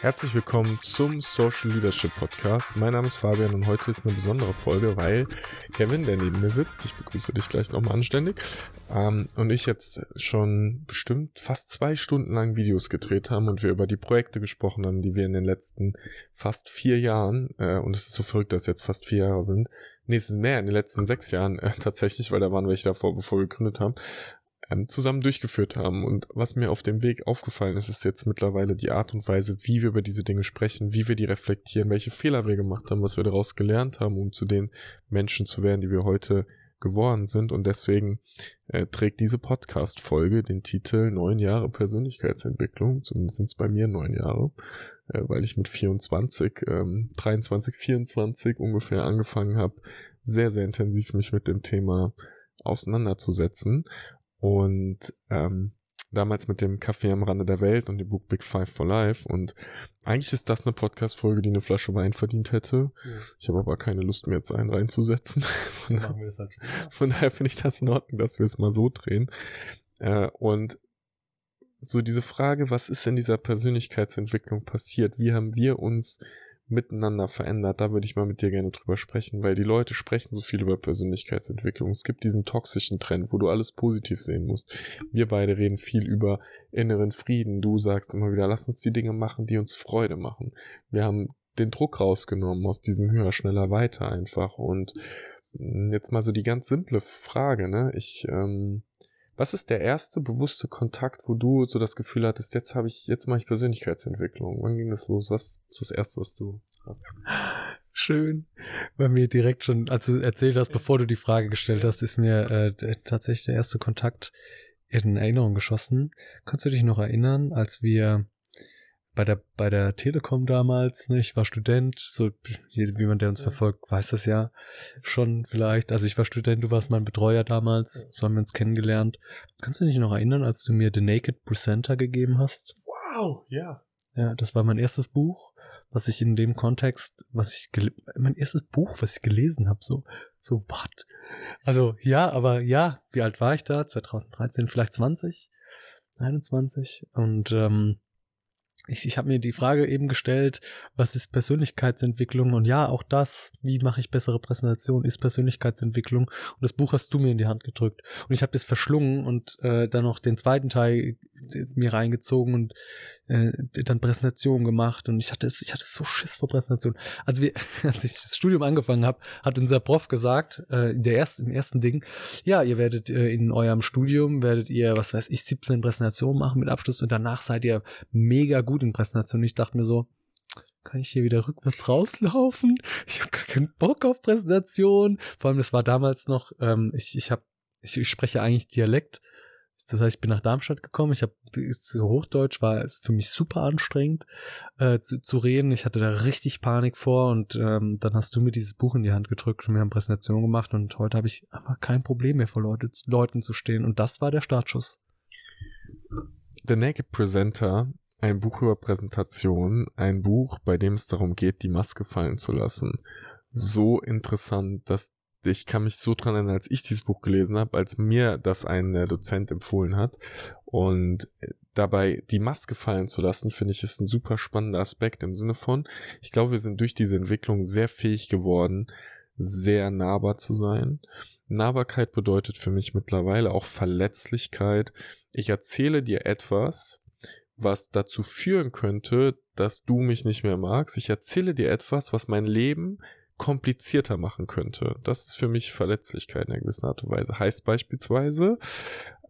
Herzlich willkommen zum Social Leadership Podcast. Mein Name ist Fabian und heute ist eine besondere Folge, weil Kevin, der neben mir sitzt, ich begrüße dich gleich nochmal anständig, ähm, und ich jetzt schon bestimmt fast zwei Stunden lang Videos gedreht haben und wir über die Projekte gesprochen haben, die wir in den letzten fast vier Jahren, äh, und es ist so verrückt, dass jetzt fast vier Jahre sind, nee, es sind mehr in den letzten sechs Jahren äh, tatsächlich, weil da waren welche davor, bevor wir gegründet haben, ähm, zusammen durchgeführt haben. Und was mir auf dem Weg aufgefallen ist, ist jetzt mittlerweile die Art und Weise, wie wir über diese Dinge sprechen, wie wir die reflektieren, welche Fehler wir gemacht haben, was wir daraus gelernt haben, um zu den Menschen zu werden, die wir heute geworden sind. Und deswegen äh, trägt diese Podcast-Folge den Titel Neun Jahre Persönlichkeitsentwicklung. Zumindest sind es bei mir neun Jahre, äh, weil ich mit 24, ähm, 23, 24 ungefähr angefangen habe, sehr, sehr intensiv mich mit dem Thema auseinanderzusetzen. Und ähm, damals mit dem Café am Rande der Welt und dem Buch Big Five for Life. Und eigentlich ist das eine Podcast-Folge, die eine Flasche Wein verdient hätte. Ja. Ich habe aber keine Lust mehr, jetzt einen reinzusetzen. Von, da, halt von daher finde ich das in Ordnung, dass wir es mal so drehen. Äh, und so diese Frage, was ist in dieser Persönlichkeitsentwicklung passiert? Wie haben wir uns miteinander verändert. Da würde ich mal mit dir gerne drüber sprechen, weil die Leute sprechen so viel über Persönlichkeitsentwicklung. Es gibt diesen toxischen Trend, wo du alles positiv sehen musst. Wir beide reden viel über inneren Frieden. Du sagst immer wieder, lass uns die Dinge machen, die uns Freude machen. Wir haben den Druck rausgenommen aus diesem höher, schneller, weiter einfach. Und mm, jetzt mal so die ganz simple Frage, ne? Ich, ähm, was ist der erste bewusste Kontakt, wo du so das Gefühl hattest, jetzt habe ich, jetzt mache ich Persönlichkeitsentwicklung? Wann ging das los? Was ist das erste, was du hast? Schön. Bei mir direkt schon, als du erzählt hast, bevor du die Frage gestellt hast, ist mir äh, tatsächlich der erste Kontakt in Erinnerung geschossen. Kannst du dich noch erinnern, als wir bei der, bei der Telekom damals, ne, ich war Student, so wie man der uns ja. verfolgt, weiß das ja schon vielleicht. Also ich war Student, du warst mein Betreuer damals, so haben wir uns kennengelernt. Kannst du dich noch erinnern, als du mir The Naked Presenter gegeben hast? Wow, ja. Ja, das war mein erstes Buch, was ich in dem Kontext, was ich mein erstes Buch, was ich gelesen habe, so so what? Also ja, aber ja, wie alt war ich da? 2013, vielleicht 20, 21 und ähm, ich, ich habe mir die Frage eben gestellt, was ist Persönlichkeitsentwicklung? Und ja, auch das, wie mache ich bessere Präsentation, ist Persönlichkeitsentwicklung. Und das Buch hast du mir in die Hand gedrückt. Und ich habe das verschlungen und äh, dann noch den zweiten Teil mir reingezogen und äh, dann Präsentation gemacht. Und ich hatte es, ich hatte so Schiss vor Präsentation. Also wir, als ich das Studium angefangen habe, hat unser Prof gesagt, äh, in der ersten, im ersten Ding, ja, ihr werdet äh, in eurem Studium, werdet ihr, was weiß ich, 17 Präsentationen machen mit Abschluss und danach seid ihr mega gut in Präsentationen. Ich dachte mir so, kann ich hier wieder rückwärts rauslaufen? Ich habe gar keinen Bock auf Präsentation. Vor allem, das war damals noch, ähm, ich, ich habe, ich, ich spreche eigentlich Dialekt. Das heißt, ich bin nach Darmstadt gekommen. Ich habe Hochdeutsch war für mich super anstrengend äh, zu, zu reden. Ich hatte da richtig Panik vor und ähm, dann hast du mir dieses Buch in die Hand gedrückt und wir haben Präsentation gemacht und heute habe ich aber kein Problem mehr vor Leute, Leuten zu stehen und das war der Startschuss. The Naked Presenter ein Buch über Präsentation, ein Buch, bei dem es darum geht, die Maske fallen zu lassen. So interessant, dass ich kann mich so dran erinnern, als ich dieses Buch gelesen habe, als mir das ein äh, Dozent empfohlen hat. Und äh, dabei die Maske fallen zu lassen, finde ich, ist ein super spannender Aspekt im Sinne von, ich glaube, wir sind durch diese Entwicklung sehr fähig geworden, sehr nahbar zu sein. Nahbarkeit bedeutet für mich mittlerweile auch Verletzlichkeit. Ich erzähle dir etwas, was dazu führen könnte, dass du mich nicht mehr magst. Ich erzähle dir etwas, was mein Leben komplizierter machen könnte. Das ist für mich Verletzlichkeit in einer gewissen Art und Weise. Heißt beispielsweise,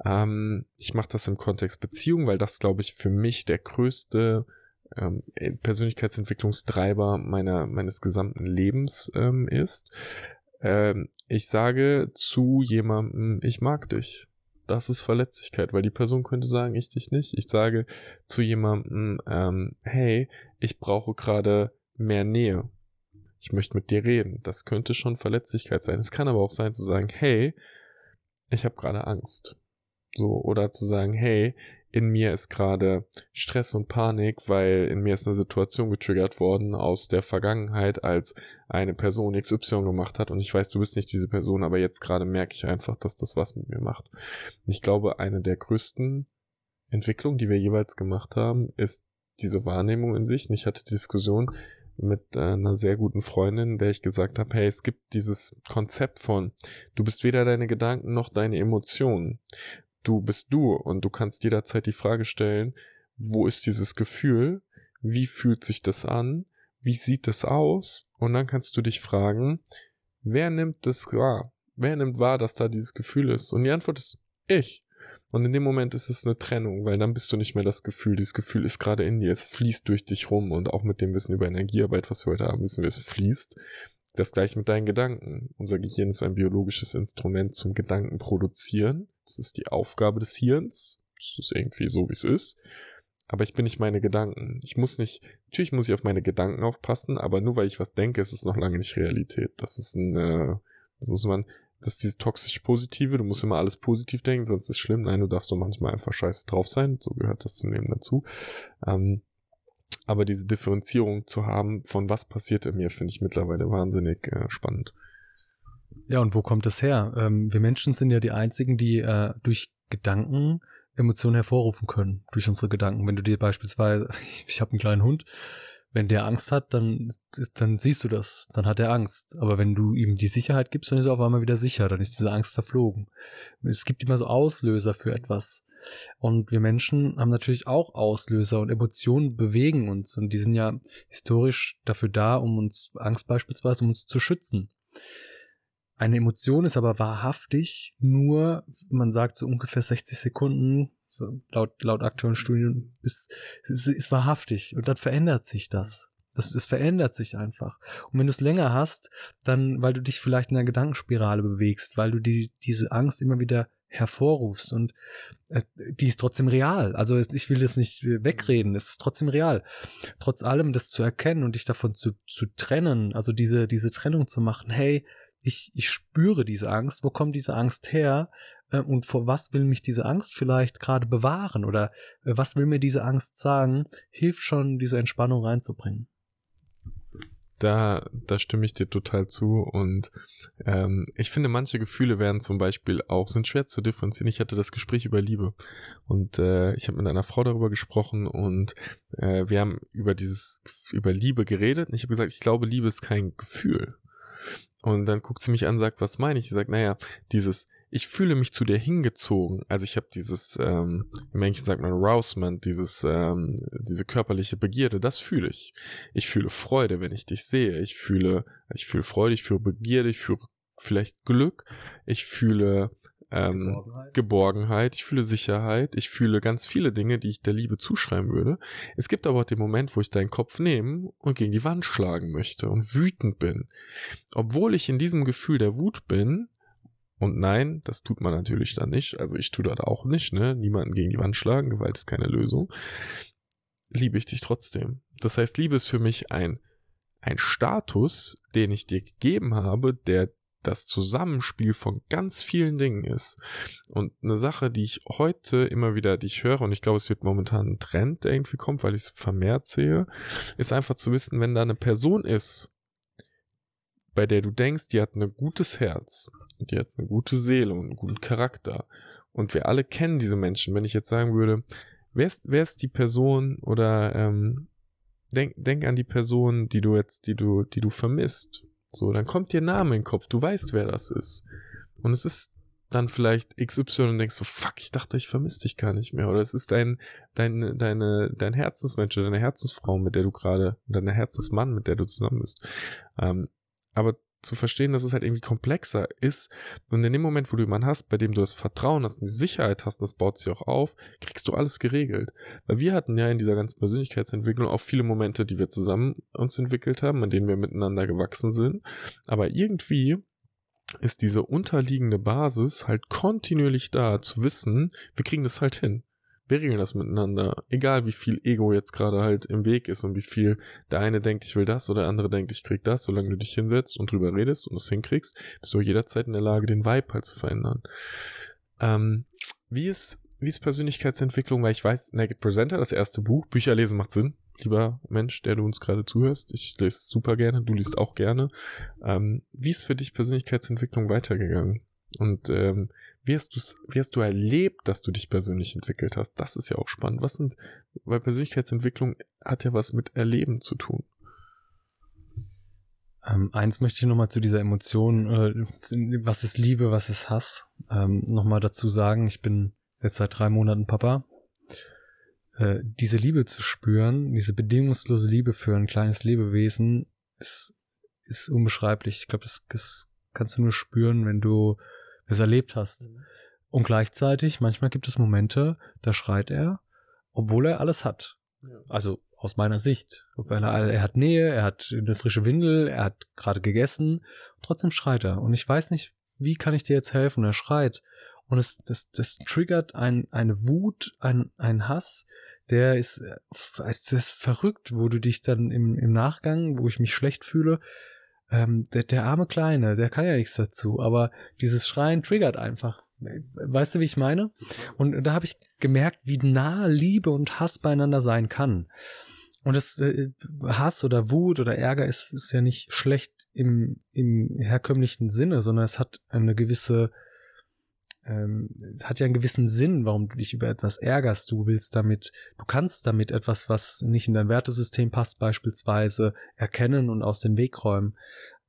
ähm, ich mache das im Kontext Beziehung, weil das, glaube ich, für mich der größte ähm, Persönlichkeitsentwicklungstreiber meiner, meines gesamten Lebens ähm, ist. Ähm, ich sage zu jemandem, ich mag dich das ist Verletzlichkeit, weil die Person könnte sagen, ich dich nicht. Ich sage zu jemandem, ähm, hey, ich brauche gerade mehr Nähe. Ich möchte mit dir reden. Das könnte schon Verletzlichkeit sein. Es kann aber auch sein zu sagen, hey, ich habe gerade Angst. So, oder zu sagen, hey, in mir ist gerade Stress und Panik, weil in mir ist eine Situation getriggert worden aus der Vergangenheit, als eine Person XY gemacht hat und ich weiß, du bist nicht diese Person, aber jetzt gerade merke ich einfach, dass das was mit mir macht. Ich glaube, eine der größten Entwicklungen, die wir jeweils gemacht haben, ist diese Wahrnehmung in sich. Und ich hatte die Diskussion mit äh, einer sehr guten Freundin, der ich gesagt habe, hey, es gibt dieses Konzept von, du bist weder deine Gedanken noch deine Emotionen. Du bist du und du kannst jederzeit die Frage stellen, wo ist dieses Gefühl? Wie fühlt sich das an? Wie sieht das aus? Und dann kannst du dich fragen, wer nimmt das wahr? Wer nimmt wahr, dass da dieses Gefühl ist? Und die Antwort ist ich. Und in dem Moment ist es eine Trennung, weil dann bist du nicht mehr das Gefühl. Dieses Gefühl ist gerade in dir. Es fließt durch dich rum. Und auch mit dem Wissen über Energiearbeit, was wir heute haben, wissen wir, es fließt. Das gleiche mit deinen Gedanken. Unser Gehirn ist ein biologisches Instrument zum Gedanken produzieren. Das ist die Aufgabe des Hirns. Das ist irgendwie so, wie es ist. Aber ich bin nicht meine Gedanken. Ich muss nicht, natürlich muss ich auf meine Gedanken aufpassen, aber nur weil ich was denke, ist es noch lange nicht Realität. Das ist ein, das muss man, das ist dieses toxisch Positive, du musst immer alles positiv denken, sonst ist es schlimm. Nein, du darfst doch manchmal einfach scheiße drauf sein, so gehört das zum Leben dazu. Ähm, aber diese Differenzierung zu haben, von was passiert in mir, finde ich mittlerweile wahnsinnig äh, spannend. Ja, und wo kommt das her? Ähm, wir Menschen sind ja die einzigen, die äh, durch Gedanken Emotionen hervorrufen können, durch unsere Gedanken. Wenn du dir beispielsweise, ich, ich habe einen kleinen Hund, wenn der Angst hat, dann, dann siehst du das, dann hat er Angst. Aber wenn du ihm die Sicherheit gibst, dann ist er auf einmal wieder sicher, dann ist diese Angst verflogen. Es gibt immer so Auslöser für etwas. Und wir Menschen haben natürlich auch Auslöser und Emotionen bewegen uns. Und die sind ja historisch dafür da, um uns, Angst beispielsweise, um uns zu schützen. Eine Emotion ist aber wahrhaftig nur, man sagt so ungefähr 60 Sekunden so laut, laut aktuellen Studien, ist, ist, ist wahrhaftig. Und dann verändert sich das. Das, das verändert sich einfach. Und wenn du es länger hast, dann, weil du dich vielleicht in einer Gedankenspirale bewegst, weil du die, diese Angst immer wieder hervorrufst und äh, die ist trotzdem real. Also ich will das nicht wegreden, es ist trotzdem real. Trotz allem das zu erkennen und dich davon zu, zu trennen, also diese, diese Trennung zu machen, hey, ich, ich spüre diese Angst, wo kommt diese Angst her äh, und vor was will mich diese Angst vielleicht gerade bewahren oder äh, was will mir diese Angst sagen, hilft schon, diese Entspannung reinzubringen. Da, da stimme ich dir total zu und ähm, ich finde, manche Gefühle werden zum Beispiel auch, sind schwer zu differenzieren. Ich hatte das Gespräch über Liebe und äh, ich habe mit einer Frau darüber gesprochen und äh, wir haben über dieses, über Liebe geredet und ich habe gesagt, ich glaube, Liebe ist kein Gefühl. Und dann guckt sie mich an, sagt, was meine ich? Sie sagt, naja, dieses, ich fühle mich zu dir hingezogen. Also ich habe dieses, ähm, im Englischen sagt man Arousement, dieses, ähm, diese körperliche Begierde, das fühle ich. Ich fühle Freude, wenn ich dich sehe. Ich fühle, ich fühle Freude, ich fühle Begierde, ich fühle vielleicht Glück, ich fühle ähm, Geborgenheit. Geborgenheit, ich fühle Sicherheit, ich fühle ganz viele Dinge, die ich der Liebe zuschreiben würde. Es gibt aber auch den Moment, wo ich deinen Kopf nehmen und gegen die Wand schlagen möchte und wütend bin. Obwohl ich in diesem Gefühl der Wut bin, und nein, das tut man natürlich dann nicht, also ich tue das auch nicht, ne? Niemanden gegen die Wand schlagen, Gewalt ist keine Lösung. Liebe ich dich trotzdem. Das heißt, Liebe ist für mich ein ein Status, den ich dir gegeben habe, der das Zusammenspiel von ganz vielen Dingen ist. Und eine Sache, die ich heute immer wieder, die ich höre, und ich glaube, es wird momentan ein Trend, der irgendwie kommt, weil ich es vermehrt sehe, ist einfach zu wissen, wenn da eine Person ist, bei der du denkst, die hat ein gutes Herz, die hat eine gute Seele und einen guten Charakter. Und wir alle kennen diese Menschen. Wenn ich jetzt sagen würde, wer ist, wer ist die Person oder ähm, denk, denk an die Person, die du jetzt, die du, die du vermisst so, dann kommt dir Name in den Kopf, du weißt, wer das ist. Und es ist dann vielleicht XY und denkst so, fuck, ich dachte, ich vermisse dich gar nicht mehr. Oder es ist dein, dein, deine, dein Herzensmensch, deine Herzensfrau, mit der du gerade, dein Herzensmann, mit der du zusammen bist. Ähm, aber zu verstehen, dass es halt irgendwie komplexer ist. Und in dem Moment, wo du jemanden hast, bei dem du das Vertrauen hast und die Sicherheit hast, das baut sich auch auf, kriegst du alles geregelt. Weil wir hatten ja in dieser ganzen Persönlichkeitsentwicklung auch viele Momente, die wir zusammen uns entwickelt haben, an denen wir miteinander gewachsen sind. Aber irgendwie ist diese unterliegende Basis halt kontinuierlich da, zu wissen, wir kriegen das halt hin wir regeln das miteinander. Egal wie viel Ego jetzt gerade halt im Weg ist und wie viel der eine denkt, ich will das oder der andere denkt, ich krieg das, solange du dich hinsetzt und drüber redest und es hinkriegst, bist du jederzeit in der Lage, den Vibe halt zu verändern. Ähm, wie ist, wie ist Persönlichkeitsentwicklung? Weil ich weiß, Naked Presenter, das erste Buch, Bücher lesen macht Sinn. Lieber Mensch, der du uns gerade zuhörst. Ich lese super gerne, du liest auch gerne. Ähm, wie ist für dich Persönlichkeitsentwicklung weitergegangen? Und ähm, wie hast, du's, wie hast du erlebt, dass du dich persönlich entwickelt hast? Das ist ja auch spannend. Was sind, weil Persönlichkeitsentwicklung hat ja was mit Erleben zu tun. Ähm, eins möchte ich nochmal zu dieser Emotion, äh, was ist Liebe, was ist Hass, ähm, nochmal dazu sagen. Ich bin jetzt seit drei Monaten Papa. Äh, diese Liebe zu spüren, diese bedingungslose Liebe für ein kleines Lebewesen, ist, ist unbeschreiblich. Ich glaube, das, das kannst du nur spüren, wenn du es erlebt hast. Mhm. Und gleichzeitig, manchmal gibt es Momente, da schreit er, obwohl er alles hat. Ja. Also aus meiner Sicht. Weil er, er hat Nähe, er hat eine frische Windel, er hat gerade gegessen, trotzdem schreit er. Und ich weiß nicht, wie kann ich dir jetzt helfen? Er schreit. Und es, das, das triggert ein, eine Wut, ein, ein Hass, der ist, das ist verrückt, wo du dich dann im, im Nachgang, wo ich mich schlecht fühle, ähm, der, der arme Kleine, der kann ja nichts dazu, aber dieses Schreien triggert einfach. Weißt du, wie ich meine? Und da habe ich gemerkt, wie nah Liebe und Hass beieinander sein kann. Und das äh, Hass oder Wut oder Ärger ist, ist ja nicht schlecht im, im herkömmlichen Sinne, sondern es hat eine gewisse, ähm, es hat ja einen gewissen Sinn, warum du dich über etwas ärgerst. Du willst damit, du kannst damit etwas, was nicht in dein Wertesystem passt, beispielsweise erkennen und aus dem Weg räumen.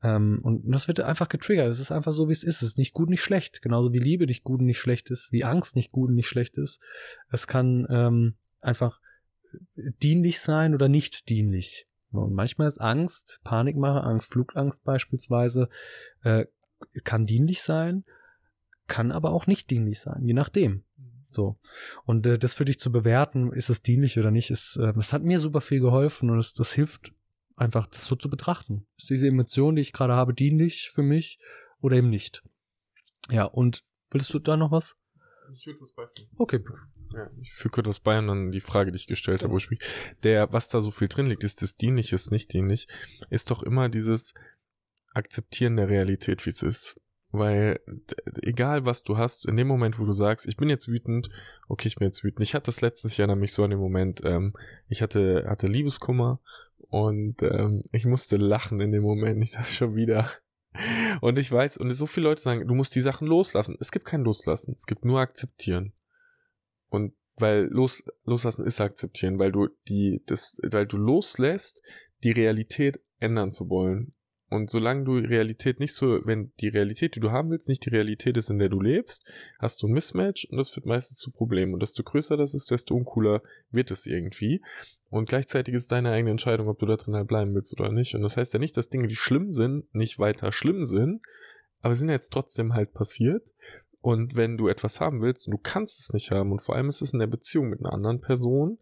Ähm, und das wird einfach getriggert. Es ist einfach so, wie es ist. Es ist nicht gut, nicht schlecht. Genauso wie Liebe nicht gut und nicht schlecht ist, wie Angst nicht gut und nicht schlecht ist. Es kann ähm, einfach dienlich sein oder nicht dienlich. Und manchmal ist Angst, Panikmache, Angst, Flugangst beispielsweise, äh, kann dienlich sein, kann aber auch nicht dienlich sein, je nachdem. So. Und äh, das für dich zu bewerten, ist es dienlich oder nicht, ist, äh, das hat mir super viel geholfen und das, das hilft einfach, das so zu betrachten. Ist diese Emotion, die ich gerade habe, dienlich für mich oder eben nicht? Ja, und willst du da noch was? Ich würde das beifügen. Okay. Ja, ich füge das bei und dann die Frage, die ich gestellt habe, ursprünglich. Der, was da so viel drin liegt, ist das dienlich, ist nicht dienlich, ist doch immer dieses Akzeptieren der Realität, wie es ist. Weil egal was du hast, in dem Moment, wo du sagst, ich bin jetzt wütend, okay, ich bin jetzt wütend. Ich hatte das letztens, ich erinnere mich so an den Moment, ähm, ich hatte, hatte Liebeskummer und ähm, ich musste lachen in dem Moment, ich dachte schon wieder. Und ich weiß, und so viele Leute sagen, du musst die Sachen loslassen. Es gibt kein Loslassen, es gibt nur akzeptieren. Und weil los, loslassen ist akzeptieren, weil du die, das, weil du loslässt, die Realität ändern zu wollen. Und solange du Realität nicht so, wenn die Realität, die du haben willst, nicht die Realität ist, in der du lebst, hast du ein Mismatch und das führt meistens zu Problemen. Und desto größer das ist, desto uncooler wird es irgendwie. Und gleichzeitig ist deine eigene Entscheidung, ob du da drin halt bleiben willst oder nicht. Und das heißt ja nicht, dass Dinge, die schlimm sind, nicht weiter schlimm sind, aber sind jetzt trotzdem halt passiert. Und wenn du etwas haben willst und du kannst es nicht haben, und vor allem ist es in der Beziehung mit einer anderen Person,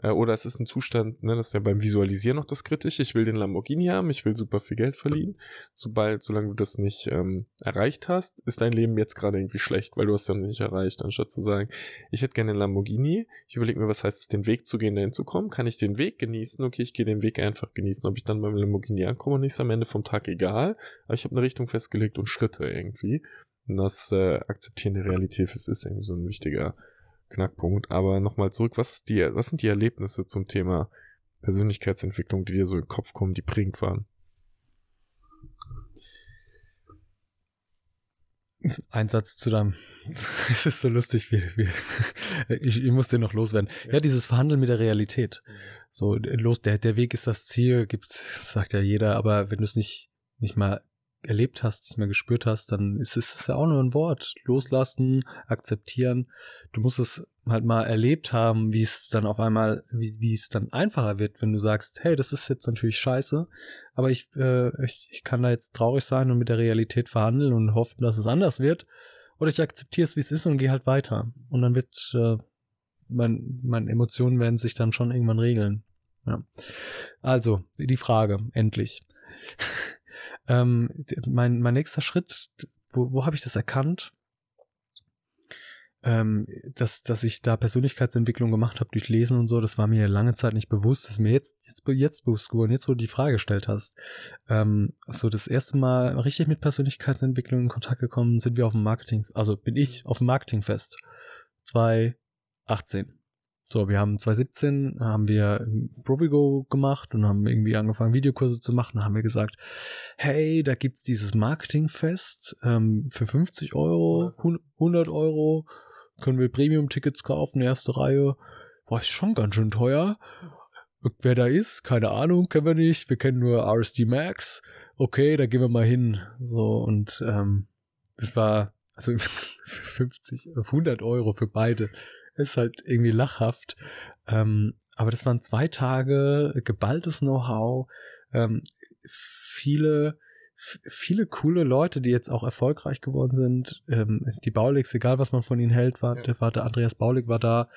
oder es ist ein Zustand, ne, das ist ja beim Visualisieren noch das Kritische, ich will den Lamborghini haben, ich will super viel Geld verliehen. Sobald, solange du das nicht ähm, erreicht hast, ist dein Leben jetzt gerade irgendwie schlecht, weil du hast ja nicht erreicht, anstatt zu sagen, ich hätte gerne einen Lamborghini, ich überlege mir, was heißt es, den Weg zu gehen, dahin zu kommen, kann ich den Weg genießen, okay, ich gehe den Weg einfach genießen, ob ich dann beim Lamborghini ankomme und ist am Ende vom Tag egal, aber ich habe eine Richtung festgelegt und Schritte irgendwie. Und das äh, Akzeptieren der Realität, das ist irgendwie so ein wichtiger Knackpunkt. Aber nochmal zurück, was, die, was sind die Erlebnisse zum Thema Persönlichkeitsentwicklung, die dir so in den Kopf kommen, die prägend waren? Ein Satz zu deinem. Es ist so lustig, wie, wie ich, ich muss den noch loswerden. Ja. ja, dieses Verhandeln mit der Realität. So, los, der, der Weg ist das Ziel, gibt's, sagt ja jeder, aber wenn du es nicht, nicht mal erlebt hast, nicht mehr gespürt hast, dann ist es ja auch nur ein Wort. Loslassen, akzeptieren. Du musst es halt mal erlebt haben, wie es dann auf einmal, wie, wie es dann einfacher wird, wenn du sagst, hey, das ist jetzt natürlich scheiße, aber ich, äh, ich, ich kann da jetzt traurig sein und mit der Realität verhandeln und hoffen, dass es anders wird. Oder ich akzeptiere es, wie es ist und gehe halt weiter. Und dann wird, äh, mein, meine Emotionen werden sich dann schon irgendwann regeln. Ja. Also, die Frage, endlich. Ähm, mein, mein nächster Schritt, wo, wo habe ich das erkannt? Ähm, dass, dass ich da Persönlichkeitsentwicklung gemacht habe durch Lesen und so, das war mir lange Zeit nicht bewusst. Das ist mir jetzt, jetzt, jetzt bewusst geworden, jetzt wo du die Frage gestellt hast. Ähm, so das erste Mal richtig mit Persönlichkeitsentwicklung in Kontakt gekommen sind wir auf dem Marketing, also bin ich auf dem Marketingfest 2018. So, wir haben 2017 haben wir Provigo gemacht und haben irgendwie angefangen, Videokurse zu machen. Dann haben wir gesagt, hey, da gibt's dieses Marketingfest ähm, für 50 Euro, 100 Euro, können wir Premium-Tickets kaufen, erste Reihe. War ist schon ganz schön teuer. Wer da ist, keine Ahnung, kennen wir nicht. Wir kennen nur RSD Max. Okay, da gehen wir mal hin. So, und ähm, das war also 50, 100 Euro für beide ist halt irgendwie lachhaft. Ähm, aber das waren zwei Tage geballtes Know-how, ähm, viele viele coole Leute, die jetzt auch erfolgreich geworden sind. Ähm, die Baulix, egal was man von ihnen hält, war, ja. der, war der Andreas Baulig war da,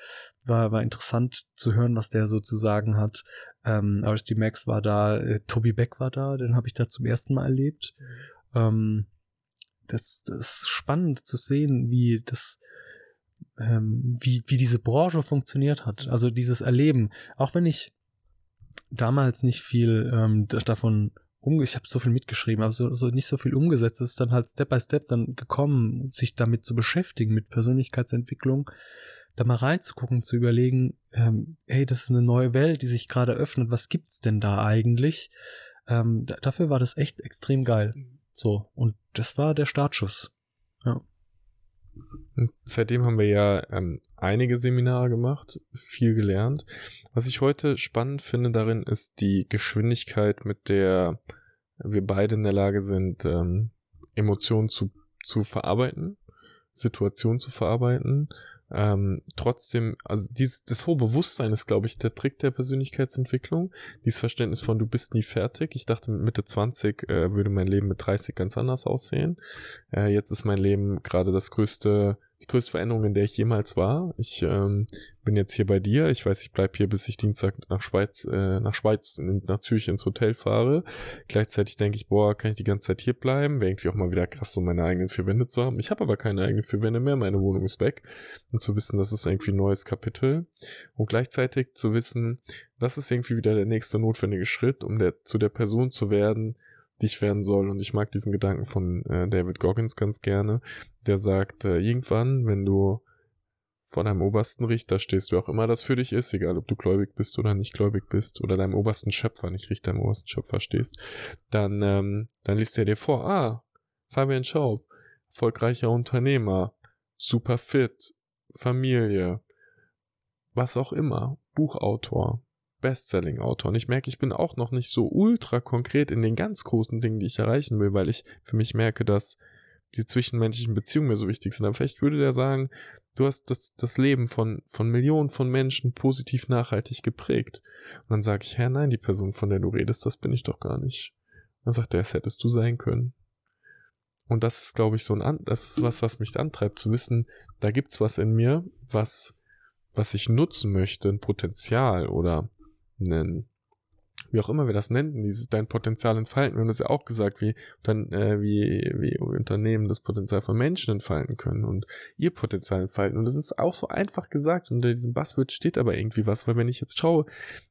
war, war interessant zu hören, was der so zu sagen hat. Ähm, RSD Max war da, äh, Tobi Beck war da, den habe ich da zum ersten Mal erlebt. Mhm. Ähm, das, das ist spannend zu sehen, wie das, ähm, wie, wie diese Branche funktioniert hat. Also dieses Erleben. Auch wenn ich damals nicht viel ähm, davon um, ich habe so viel mitgeschrieben, aber so, so nicht so viel umgesetzt, ist dann halt Step by Step dann gekommen, sich damit zu beschäftigen, mit Persönlichkeitsentwicklung, da mal reinzugucken, zu überlegen, ähm, hey, das ist eine neue Welt, die sich gerade öffnet, was gibt's denn da eigentlich? Ähm, dafür war das echt extrem geil. Mhm. So, und das war der Startschuss. Ja. Seitdem haben wir ja ähm, einige Seminare gemacht, viel gelernt. Was ich heute spannend finde darin, ist die Geschwindigkeit, mit der wir beide in der Lage sind, ähm, Emotionen zu, zu verarbeiten, Situationen zu verarbeiten ähm, trotzdem, also dieses, das hohe Bewusstsein ist, glaube ich, der Trick der Persönlichkeitsentwicklung. Dieses Verständnis von du bist nie fertig. Ich dachte, mit Mitte 20 äh, würde mein Leben mit 30 ganz anders aussehen. Äh, jetzt ist mein Leben gerade das größte die größte Veränderung, in der ich jemals war. Ich ähm, bin jetzt hier bei dir. Ich weiß, ich bleib hier, bis ich Dienstag nach Schweiz, äh, nach Schweiz, nach Zürich ins Hotel fahre. Gleichzeitig denke ich, boah, kann ich die ganze Zeit hier bleiben? Wäre irgendwie auch mal wieder krass, so meine eigenen vier Wände zu haben. Ich habe aber keine eigenen vier Wände mehr. Meine Wohnung ist weg. Und zu wissen, das ist irgendwie ein neues Kapitel. Und gleichzeitig zu wissen, das ist irgendwie wieder der nächste notwendige Schritt, um der, zu der Person zu werden, die ich werden soll. Und ich mag diesen Gedanken von äh, David Goggins ganz gerne, der sagt, äh, irgendwann, wenn du vor deinem obersten Richter stehst, wer auch immer das für dich ist, egal ob du gläubig bist oder nicht gläubig bist, oder deinem obersten Schöpfer, nicht Richter, deinem obersten Schöpfer stehst, dann, ähm, dann liest er dir vor, ah, Fabian Schaub, erfolgreicher Unternehmer, super fit, Familie, was auch immer, Buchautor, Bestselling-Autor. Und ich merke, ich bin auch noch nicht so ultra konkret in den ganz großen Dingen, die ich erreichen will, weil ich für mich merke, dass die zwischenmenschlichen Beziehungen mir so wichtig sind. Aber vielleicht würde der sagen, du hast das, das Leben von, von Millionen von Menschen positiv nachhaltig geprägt. Und dann sage ich, Herr, nein, die Person, von der du redest, das bin ich doch gar nicht. Dann sagt er, es hättest du sein können. Und das ist, glaube ich, so ein, das ist was, was mich antreibt, zu wissen, da gibt's was in mir, was, was ich nutzen möchte, ein Potenzial oder nennen. Wie auch immer wir das nennen, dieses dein Potenzial entfalten. Wir haben das ja auch gesagt, wie, dann, äh, wie, wie Unternehmen das Potenzial von Menschen entfalten können und ihr Potenzial entfalten. Und das ist auch so einfach gesagt. Unter diesem Buzzword steht aber irgendwie was, weil wenn ich jetzt schaue,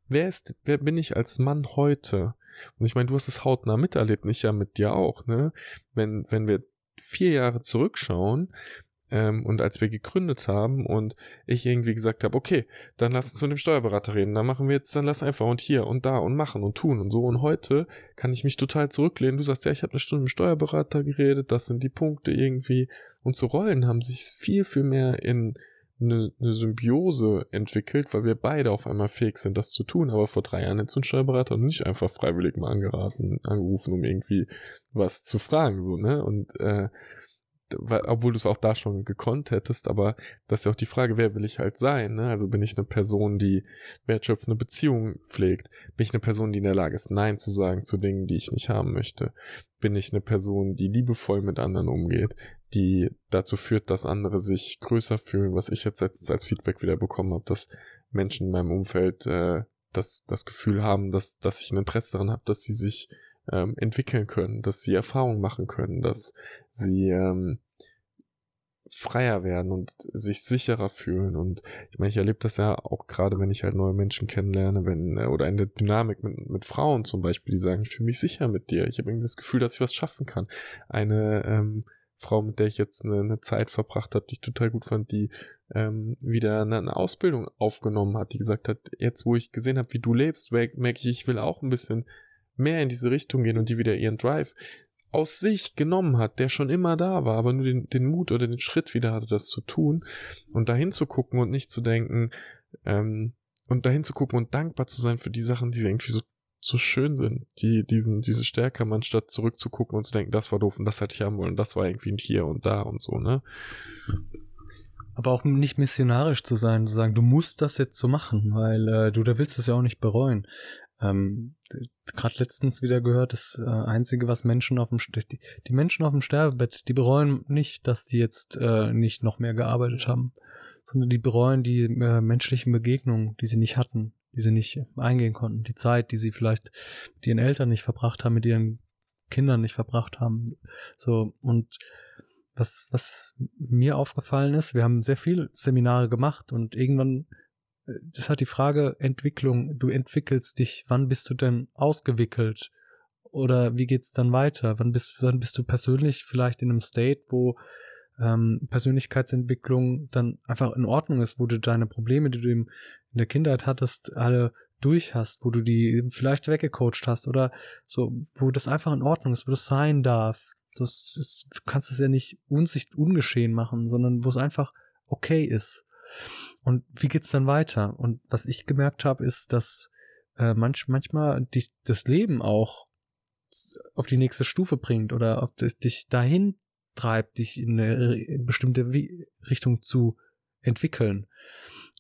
wer ist, wer bin ich als Mann heute? Und ich meine, du hast es hautnah miterlebt, nicht ja mit dir auch, ne? Wenn, wenn wir vier Jahre zurückschauen, ähm, und als wir gegründet haben und ich irgendwie gesagt habe, okay, dann lass uns mit dem Steuerberater reden, dann machen wir jetzt, dann lass einfach und hier und da und machen und tun und so. Und heute kann ich mich total zurücklehnen. Du sagst, ja, ich habe eine Stunde mit dem Steuerberater geredet, das sind die Punkte irgendwie. Und so Rollen haben sich viel, viel mehr in eine, eine Symbiose entwickelt, weil wir beide auf einmal fähig sind, das zu tun. Aber vor drei Jahren hättest du einen Steuerberater und nicht einfach freiwillig mal angeraten, angerufen, um irgendwie was zu fragen, so, ne? Und äh, obwohl du es auch da schon gekonnt hättest, aber das ist ja auch die Frage, wer will ich halt sein? Ne? Also bin ich eine Person, die wertschöpfende Beziehungen pflegt? Bin ich eine Person, die in der Lage ist, Nein zu sagen zu Dingen, die ich nicht haben möchte? Bin ich eine Person, die liebevoll mit anderen umgeht, die dazu führt, dass andere sich größer fühlen, was ich jetzt als, als Feedback wieder bekommen habe, dass Menschen in meinem Umfeld äh, das, das Gefühl haben, dass, dass ich ein Interesse daran habe, dass sie sich ähm, entwickeln können, dass sie Erfahrungen machen können, dass sie ähm, freier werden und sich sicherer fühlen. Und ich meine, ich erlebe das ja auch gerade, wenn ich halt neue Menschen kennenlerne, wenn, äh, oder in der Dynamik mit, mit Frauen zum Beispiel, die sagen, ich fühle mich sicher mit dir, ich habe irgendwie das Gefühl, dass ich was schaffen kann. Eine ähm, Frau, mit der ich jetzt eine, eine Zeit verbracht habe, die ich total gut fand, die ähm, wieder eine, eine, Ausbildung aufgenommen hat, die gesagt hat, jetzt wo ich gesehen habe, wie du lebst, merke ich, ich will auch ein bisschen mehr in diese Richtung gehen und die wieder ihren Drive aus sich genommen hat, der schon immer da war, aber nur den, den Mut oder den Schritt wieder hatte, das zu tun und dahin zu gucken und nicht zu denken, ähm, und dahin zu gucken und dankbar zu sein für die Sachen, die irgendwie so so schön sind, die diesen diese Stärke haben, anstatt zurückzugucken und zu denken, das war doof und das hätte ich haben wollen, das war irgendwie hier und da und so, ne? Aber auch nicht missionarisch zu sein, zu sagen, du musst das jetzt so machen, weil äh, du da willst das ja auch nicht bereuen. Ähm, Gerade letztens wieder gehört, das äh, Einzige, was Menschen auf dem die, die Menschen auf dem Sterbebett, die bereuen nicht, dass sie jetzt äh, nicht noch mehr gearbeitet haben, sondern die bereuen die äh, menschlichen Begegnungen, die sie nicht hatten, die sie nicht eingehen konnten, die Zeit, die sie vielleicht mit ihren Eltern nicht verbracht haben, mit ihren Kindern nicht verbracht haben. So, und was, was mir aufgefallen ist, wir haben sehr viel Seminare gemacht und irgendwann, das hat die Frage Entwicklung, du entwickelst dich, wann bist du denn ausgewickelt? Oder wie geht's dann weiter? Wann bist, wann bist du persönlich vielleicht in einem State, wo ähm, Persönlichkeitsentwicklung dann einfach in Ordnung ist, wo du deine Probleme, die du in der Kindheit hattest, alle durch hast, wo du die vielleicht weggecoacht hast oder so, wo das einfach in Ordnung ist, wo das sein darf. Das, das, du kannst es ja nicht unsicht ungeschehen machen, sondern wo es einfach okay ist. Und wie geht's dann weiter? Und was ich gemerkt habe, ist, dass äh, manch, manchmal dich das Leben auch auf die nächste Stufe bringt oder ob das dich dahin treibt, dich in eine bestimmte Richtung zu entwickeln.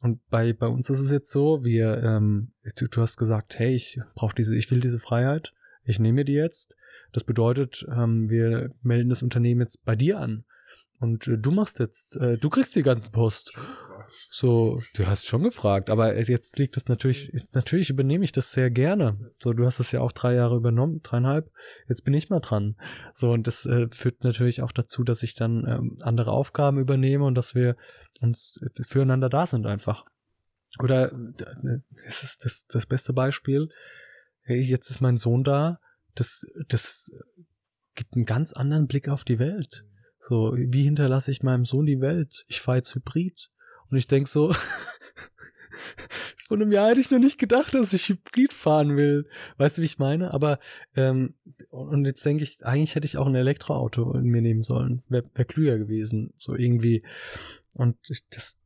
Und bei, bei uns ist es jetzt so, wir, ähm, du, du hast gesagt, hey, ich brauche diese, ich will diese Freiheit, ich nehme die jetzt. Das bedeutet, ähm, wir melden das Unternehmen jetzt bei dir an. Und äh, du machst jetzt, äh, du kriegst die ganze Post. So, du hast schon gefragt, aber jetzt liegt es natürlich, natürlich übernehme ich das sehr gerne. So, du hast es ja auch drei Jahre übernommen, dreieinhalb. Jetzt bin ich mal dran. So, und das äh, führt natürlich auch dazu, dass ich dann ähm, andere Aufgaben übernehme und dass wir uns füreinander da sind einfach. Oder äh, das ist das, das beste Beispiel. Hey, jetzt ist mein Sohn da. Das, das gibt einen ganz anderen Blick auf die Welt. So, wie hinterlasse ich meinem Sohn die Welt? Ich fahre jetzt Hybrid. Und ich denk so, vor einem Jahr hätte ich noch nicht gedacht, dass ich Hybrid fahren will. Weißt du, wie ich meine? Aber, ähm, und jetzt denke ich, eigentlich hätte ich auch ein Elektroauto in mir nehmen sollen. Wäre wär klüger gewesen. So irgendwie. Und das,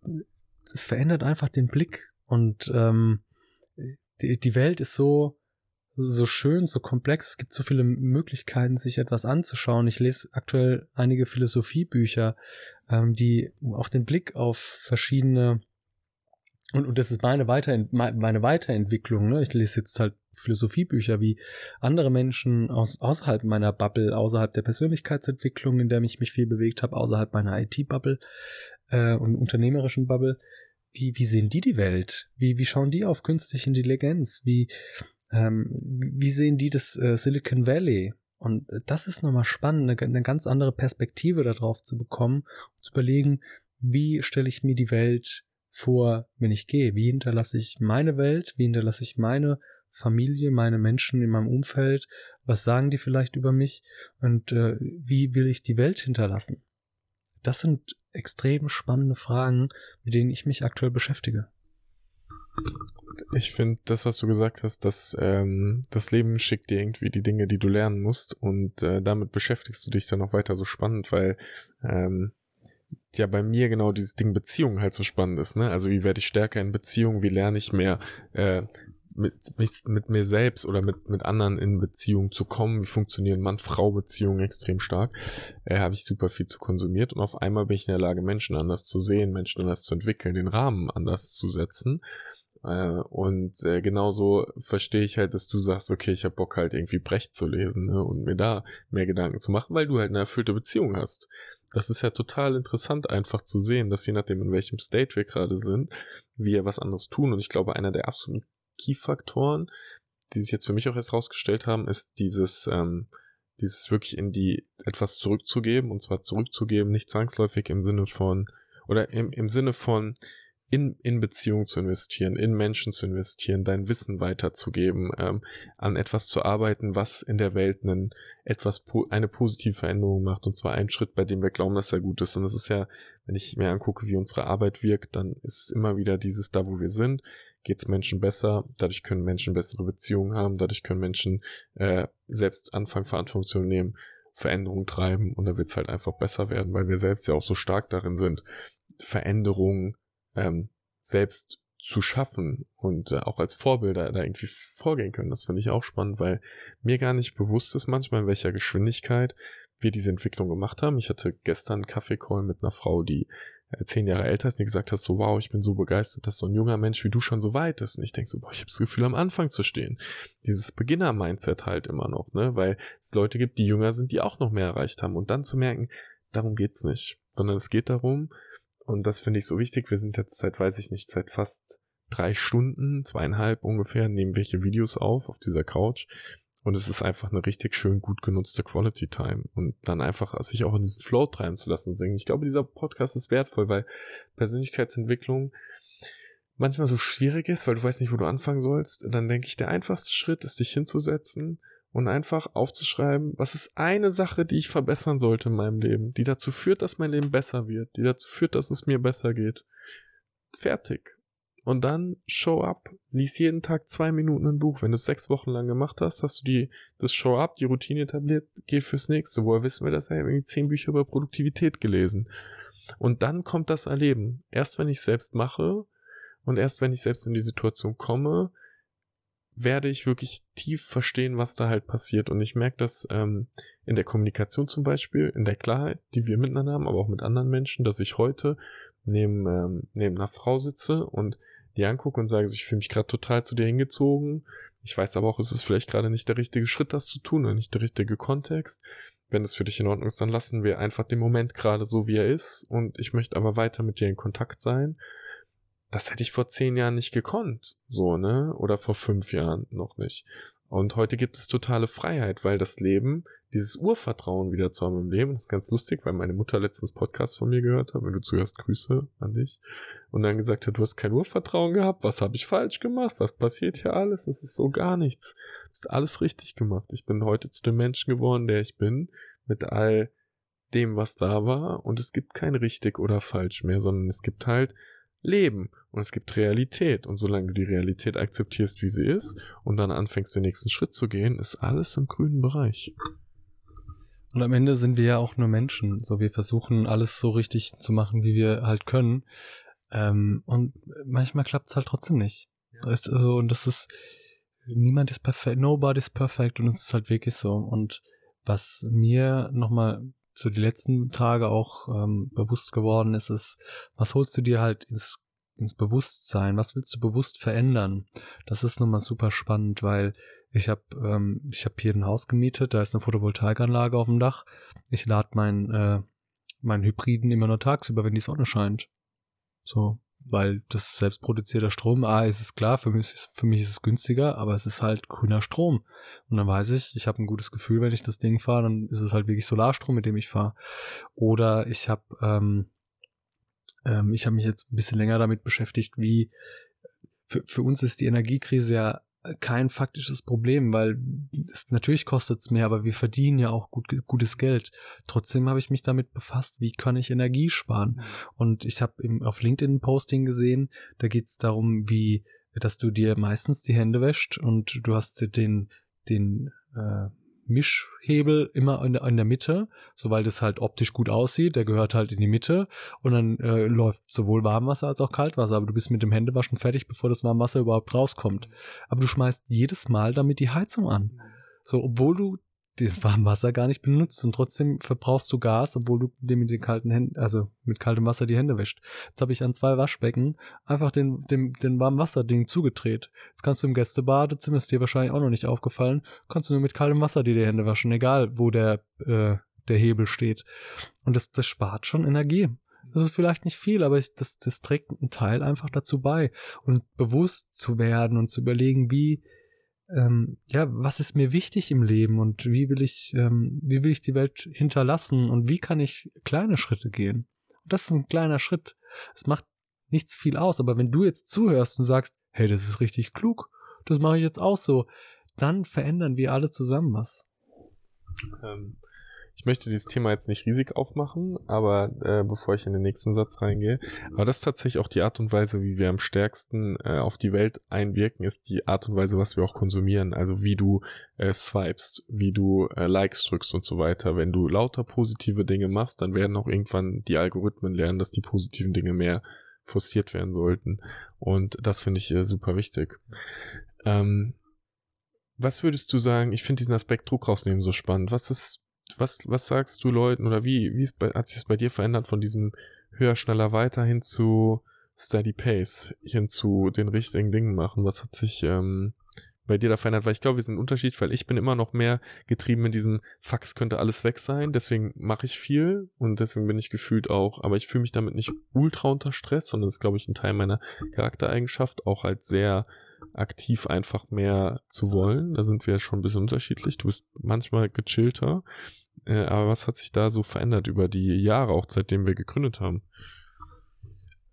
das verändert einfach den Blick. Und ähm, die, die Welt ist so, so schön, so komplex. Es gibt so viele Möglichkeiten, sich etwas anzuschauen. Ich lese aktuell einige Philosophiebücher, ähm, die auch den Blick auf verschiedene und, und das ist meine, Weiterent meine Weiterentwicklung. Ne? Ich lese jetzt halt Philosophiebücher, wie andere Menschen aus, außerhalb meiner Bubble, außerhalb der Persönlichkeitsentwicklung, in der ich mich viel bewegt habe, außerhalb meiner IT-Bubble äh, und unternehmerischen Bubble, wie, wie sehen die die Welt? Wie, wie schauen die auf künstliche Intelligenz? Wie, ähm, wie sehen die das äh, Silicon Valley? Und das ist nochmal spannend, eine, eine ganz andere Perspektive darauf zu bekommen und zu überlegen, wie stelle ich mir die Welt vor, wenn ich gehe? Wie hinterlasse ich meine Welt? Wie hinterlasse ich meine Familie, meine Menschen in meinem Umfeld? Was sagen die vielleicht über mich? Und äh, wie will ich die Welt hinterlassen? Das sind extrem spannende Fragen, mit denen ich mich aktuell beschäftige. Ich finde das, was du gesagt hast, dass ähm, das Leben schickt dir irgendwie die Dinge, die du lernen musst und äh, damit beschäftigst du dich dann auch weiter so spannend, weil ähm, ja bei mir genau dieses Ding Beziehung halt so spannend ist, ne? Also wie werde ich stärker in Beziehung, wie lerne ich mehr äh, mit, mit, mit mir selbst oder mit, mit anderen in Beziehung zu kommen, wie funktionieren Mann-Frau-Beziehungen extrem stark, äh, habe ich super viel zu konsumiert und auf einmal bin ich in der Lage, Menschen anders zu sehen, Menschen anders zu entwickeln, den Rahmen anders zu setzen und äh, genauso verstehe ich halt, dass du sagst, okay, ich habe Bock halt irgendwie Brecht zu lesen ne, und mir da mehr Gedanken zu machen, weil du halt eine erfüllte Beziehung hast. Das ist ja total interessant einfach zu sehen, dass je nachdem, in welchem State wir gerade sind, wir was anderes tun. Und ich glaube, einer der absoluten Key-Faktoren, die sich jetzt für mich auch erst rausgestellt haben, ist dieses, ähm, dieses wirklich in die etwas zurückzugeben, und zwar zurückzugeben, nicht zwangsläufig im Sinne von, oder im, im Sinne von, in, in Beziehung zu investieren, in Menschen zu investieren, dein Wissen weiterzugeben, ähm, an etwas zu arbeiten, was in der Welt einen, etwas, eine positive Veränderung macht, und zwar einen Schritt, bei dem wir glauben, dass er gut ist. Und das ist ja, wenn ich mir angucke, wie unsere Arbeit wirkt, dann ist es immer wieder dieses, da wo wir sind, geht es Menschen besser, dadurch können Menschen bessere Beziehungen haben, dadurch können Menschen äh, selbst anfangen, Verantwortung zu nehmen, Veränderungen treiben. Und dann wird es halt einfach besser werden, weil wir selbst ja auch so stark darin sind, Veränderungen ähm, selbst zu schaffen und äh, auch als Vorbilder da irgendwie vorgehen können. Das finde ich auch spannend, weil mir gar nicht bewusst ist manchmal, in welcher Geschwindigkeit wir diese Entwicklung gemacht haben. Ich hatte gestern einen Kaffeecall mit einer Frau, die äh, zehn Jahre älter ist, die gesagt hat, so wow, ich bin so begeistert, dass so ein junger Mensch wie du schon so weit ist. Und ich denke so, boah, ich habe das Gefühl, am Anfang zu stehen. Dieses Beginner-Mindset halt immer noch, ne? Weil es Leute gibt, die jünger sind, die auch noch mehr erreicht haben. Und dann zu merken, darum geht's nicht. Sondern es geht darum, und das finde ich so wichtig. Wir sind jetzt seit, weiß ich nicht, seit fast drei Stunden, zweieinhalb ungefähr, nehmen hier Videos auf, auf dieser Couch. Und es ist einfach eine richtig schön gut genutzte Quality Time. Und dann einfach sich auch in diesen Flow treiben zu lassen singen. Ich glaube, dieser Podcast ist wertvoll, weil Persönlichkeitsentwicklung manchmal so schwierig ist, weil du weißt nicht, wo du anfangen sollst. Dann denke ich, der einfachste Schritt ist, dich hinzusetzen und einfach aufzuschreiben, was ist eine Sache, die ich verbessern sollte in meinem Leben, die dazu führt, dass mein Leben besser wird, die dazu führt, dass es mir besser geht. Fertig. Und dann show up. Lies jeden Tag zwei Minuten ein Buch. Wenn du es sechs Wochen lang gemacht hast, hast du die, das Show up, die Routine etabliert, geh fürs nächste. Woher wissen wir das? Ich habe irgendwie zehn Bücher über Produktivität gelesen. Und dann kommt das Erleben. Erst wenn ich selbst mache und erst wenn ich selbst in die Situation komme, werde ich wirklich tief verstehen, was da halt passiert. Und ich merke das ähm, in der Kommunikation zum Beispiel, in der Klarheit, die wir miteinander haben, aber auch mit anderen Menschen, dass ich heute neben, ähm, neben einer Frau sitze und die angucke und sage, ich fühle mich gerade total zu dir hingezogen. Ich weiß aber auch, es ist vielleicht gerade nicht der richtige Schritt, das zu tun oder nicht der richtige Kontext. Wenn es für dich in Ordnung ist, dann lassen wir einfach den Moment gerade so, wie er ist. Und ich möchte aber weiter mit dir in Kontakt sein das hätte ich vor zehn Jahren nicht gekonnt, so, ne? Oder vor fünf Jahren noch nicht. Und heute gibt es totale Freiheit, weil das Leben, dieses Urvertrauen wieder zu haben im Leben, das ist ganz lustig, weil meine Mutter letztens Podcast von mir gehört hat, wenn du zuerst Grüße an dich, und dann gesagt hat, du hast kein Urvertrauen gehabt, was habe ich falsch gemacht, was passiert hier alles, es ist so gar nichts. Du hast alles richtig gemacht. Ich bin heute zu dem Menschen geworden, der ich bin, mit all dem, was da war, und es gibt kein richtig oder falsch mehr, sondern es gibt halt Leben und es gibt Realität. Und solange du die Realität akzeptierst, wie sie ist, und dann anfängst, den nächsten Schritt zu gehen, ist alles im grünen Bereich. Und am Ende sind wir ja auch nur Menschen. So, wir versuchen alles so richtig zu machen, wie wir halt können. Ähm, und manchmal klappt es halt trotzdem nicht. Ja. Ist also, und das ist, niemand ist perfekt, nobody's perfect und es ist halt wirklich so. Und was mir nochmal so die letzten Tage auch ähm, bewusst geworden ist, ist, was holst du dir halt ins, ins Bewusstsein? Was willst du bewusst verändern? Das ist nochmal super spannend, weil ich habe ähm, ich habe hier ein Haus gemietet, da ist eine Photovoltaikanlage auf dem Dach. Ich lade meinen äh, meinen Hybriden immer nur tagsüber, wenn die Sonne scheint. So, weil das selbstproduzierter Strom, ah, ist es klar, für mich, ist, für mich ist es günstiger, aber es ist halt grüner Strom. Und dann weiß ich, ich habe ein gutes Gefühl, wenn ich das Ding fahre, dann ist es halt wirklich Solarstrom, mit dem ich fahre. Oder ich habe ähm, ähm, ich habe mich jetzt ein bisschen länger damit beschäftigt, wie für, für uns ist die Energiekrise ja kein faktisches Problem, weil es, natürlich kostet es mehr, aber wir verdienen ja auch gut, gutes Geld. Trotzdem habe ich mich damit befasst, wie kann ich Energie sparen. Mhm. Und ich habe auf LinkedIn ein Posting gesehen, da geht es darum, wie, dass du dir meistens die Hände wäscht und du hast den, den äh, Mischhebel immer in der, in der Mitte, so weil das halt optisch gut aussieht. Der gehört halt in die Mitte und dann äh, läuft sowohl Warmwasser als auch Kaltwasser. Aber du bist mit dem Händewaschen fertig, bevor das Warmwasser überhaupt rauskommt. Aber du schmeißt jedes Mal damit die Heizung an. So, obwohl du das Warmwasser gar nicht benutzt und trotzdem verbrauchst du Gas, obwohl du dir mit den kalten Händen, also mit kaltem Wasser die Hände wäscht. Jetzt habe ich an zwei Waschbecken einfach den, den, den Warmwasserding zugedreht. Jetzt kannst du im Gästebadezimmer, ist dir wahrscheinlich auch noch nicht aufgefallen, kannst du nur mit kaltem Wasser dir die Hände waschen, egal wo der, äh, der Hebel steht. Und das, das spart schon Energie. Das ist vielleicht nicht viel, aber ich, das, das trägt einen Teil einfach dazu bei. Und bewusst zu werden und zu überlegen, wie, ähm, ja, was ist mir wichtig im Leben und wie will ich, ähm, wie will ich die Welt hinterlassen und wie kann ich kleine Schritte gehen? Und das ist ein kleiner Schritt. Es macht nichts viel aus. Aber wenn du jetzt zuhörst und sagst, hey, das ist richtig klug, das mache ich jetzt auch so, dann verändern wir alle zusammen was. Ähm, ich möchte dieses Thema jetzt nicht riesig aufmachen, aber äh, bevor ich in den nächsten Satz reingehe, aber das ist tatsächlich auch die Art und Weise, wie wir am stärksten äh, auf die Welt einwirken, ist die Art und Weise, was wir auch konsumieren. Also wie du äh, swipest, wie du äh, Likes drückst und so weiter. Wenn du lauter positive Dinge machst, dann werden auch irgendwann die Algorithmen lernen, dass die positiven Dinge mehr forciert werden sollten. Und das finde ich äh, super wichtig. Ähm, was würdest du sagen? Ich finde diesen Aspekt Druck rausnehmen so spannend. Was ist was, was sagst du Leuten oder wie, wie bei, hat sich es bei dir verändert von diesem höher, schneller, weiter hin zu Steady Pace, hin zu den richtigen Dingen machen? Was hat sich ähm, bei dir da verändert? Weil ich glaube, wir sind unterschiedlich, weil ich bin immer noch mehr getrieben in diesen Fax könnte alles weg sein, deswegen mache ich viel und deswegen bin ich gefühlt auch, aber ich fühle mich damit nicht ultra unter Stress, sondern das ist, glaube ich, ein Teil meiner Charaktereigenschaft, auch halt sehr aktiv einfach mehr zu wollen. Da sind wir schon ein bisschen unterschiedlich. Du bist manchmal gechillter. Äh, aber was hat sich da so verändert über die Jahre, auch seitdem wir gegründet haben?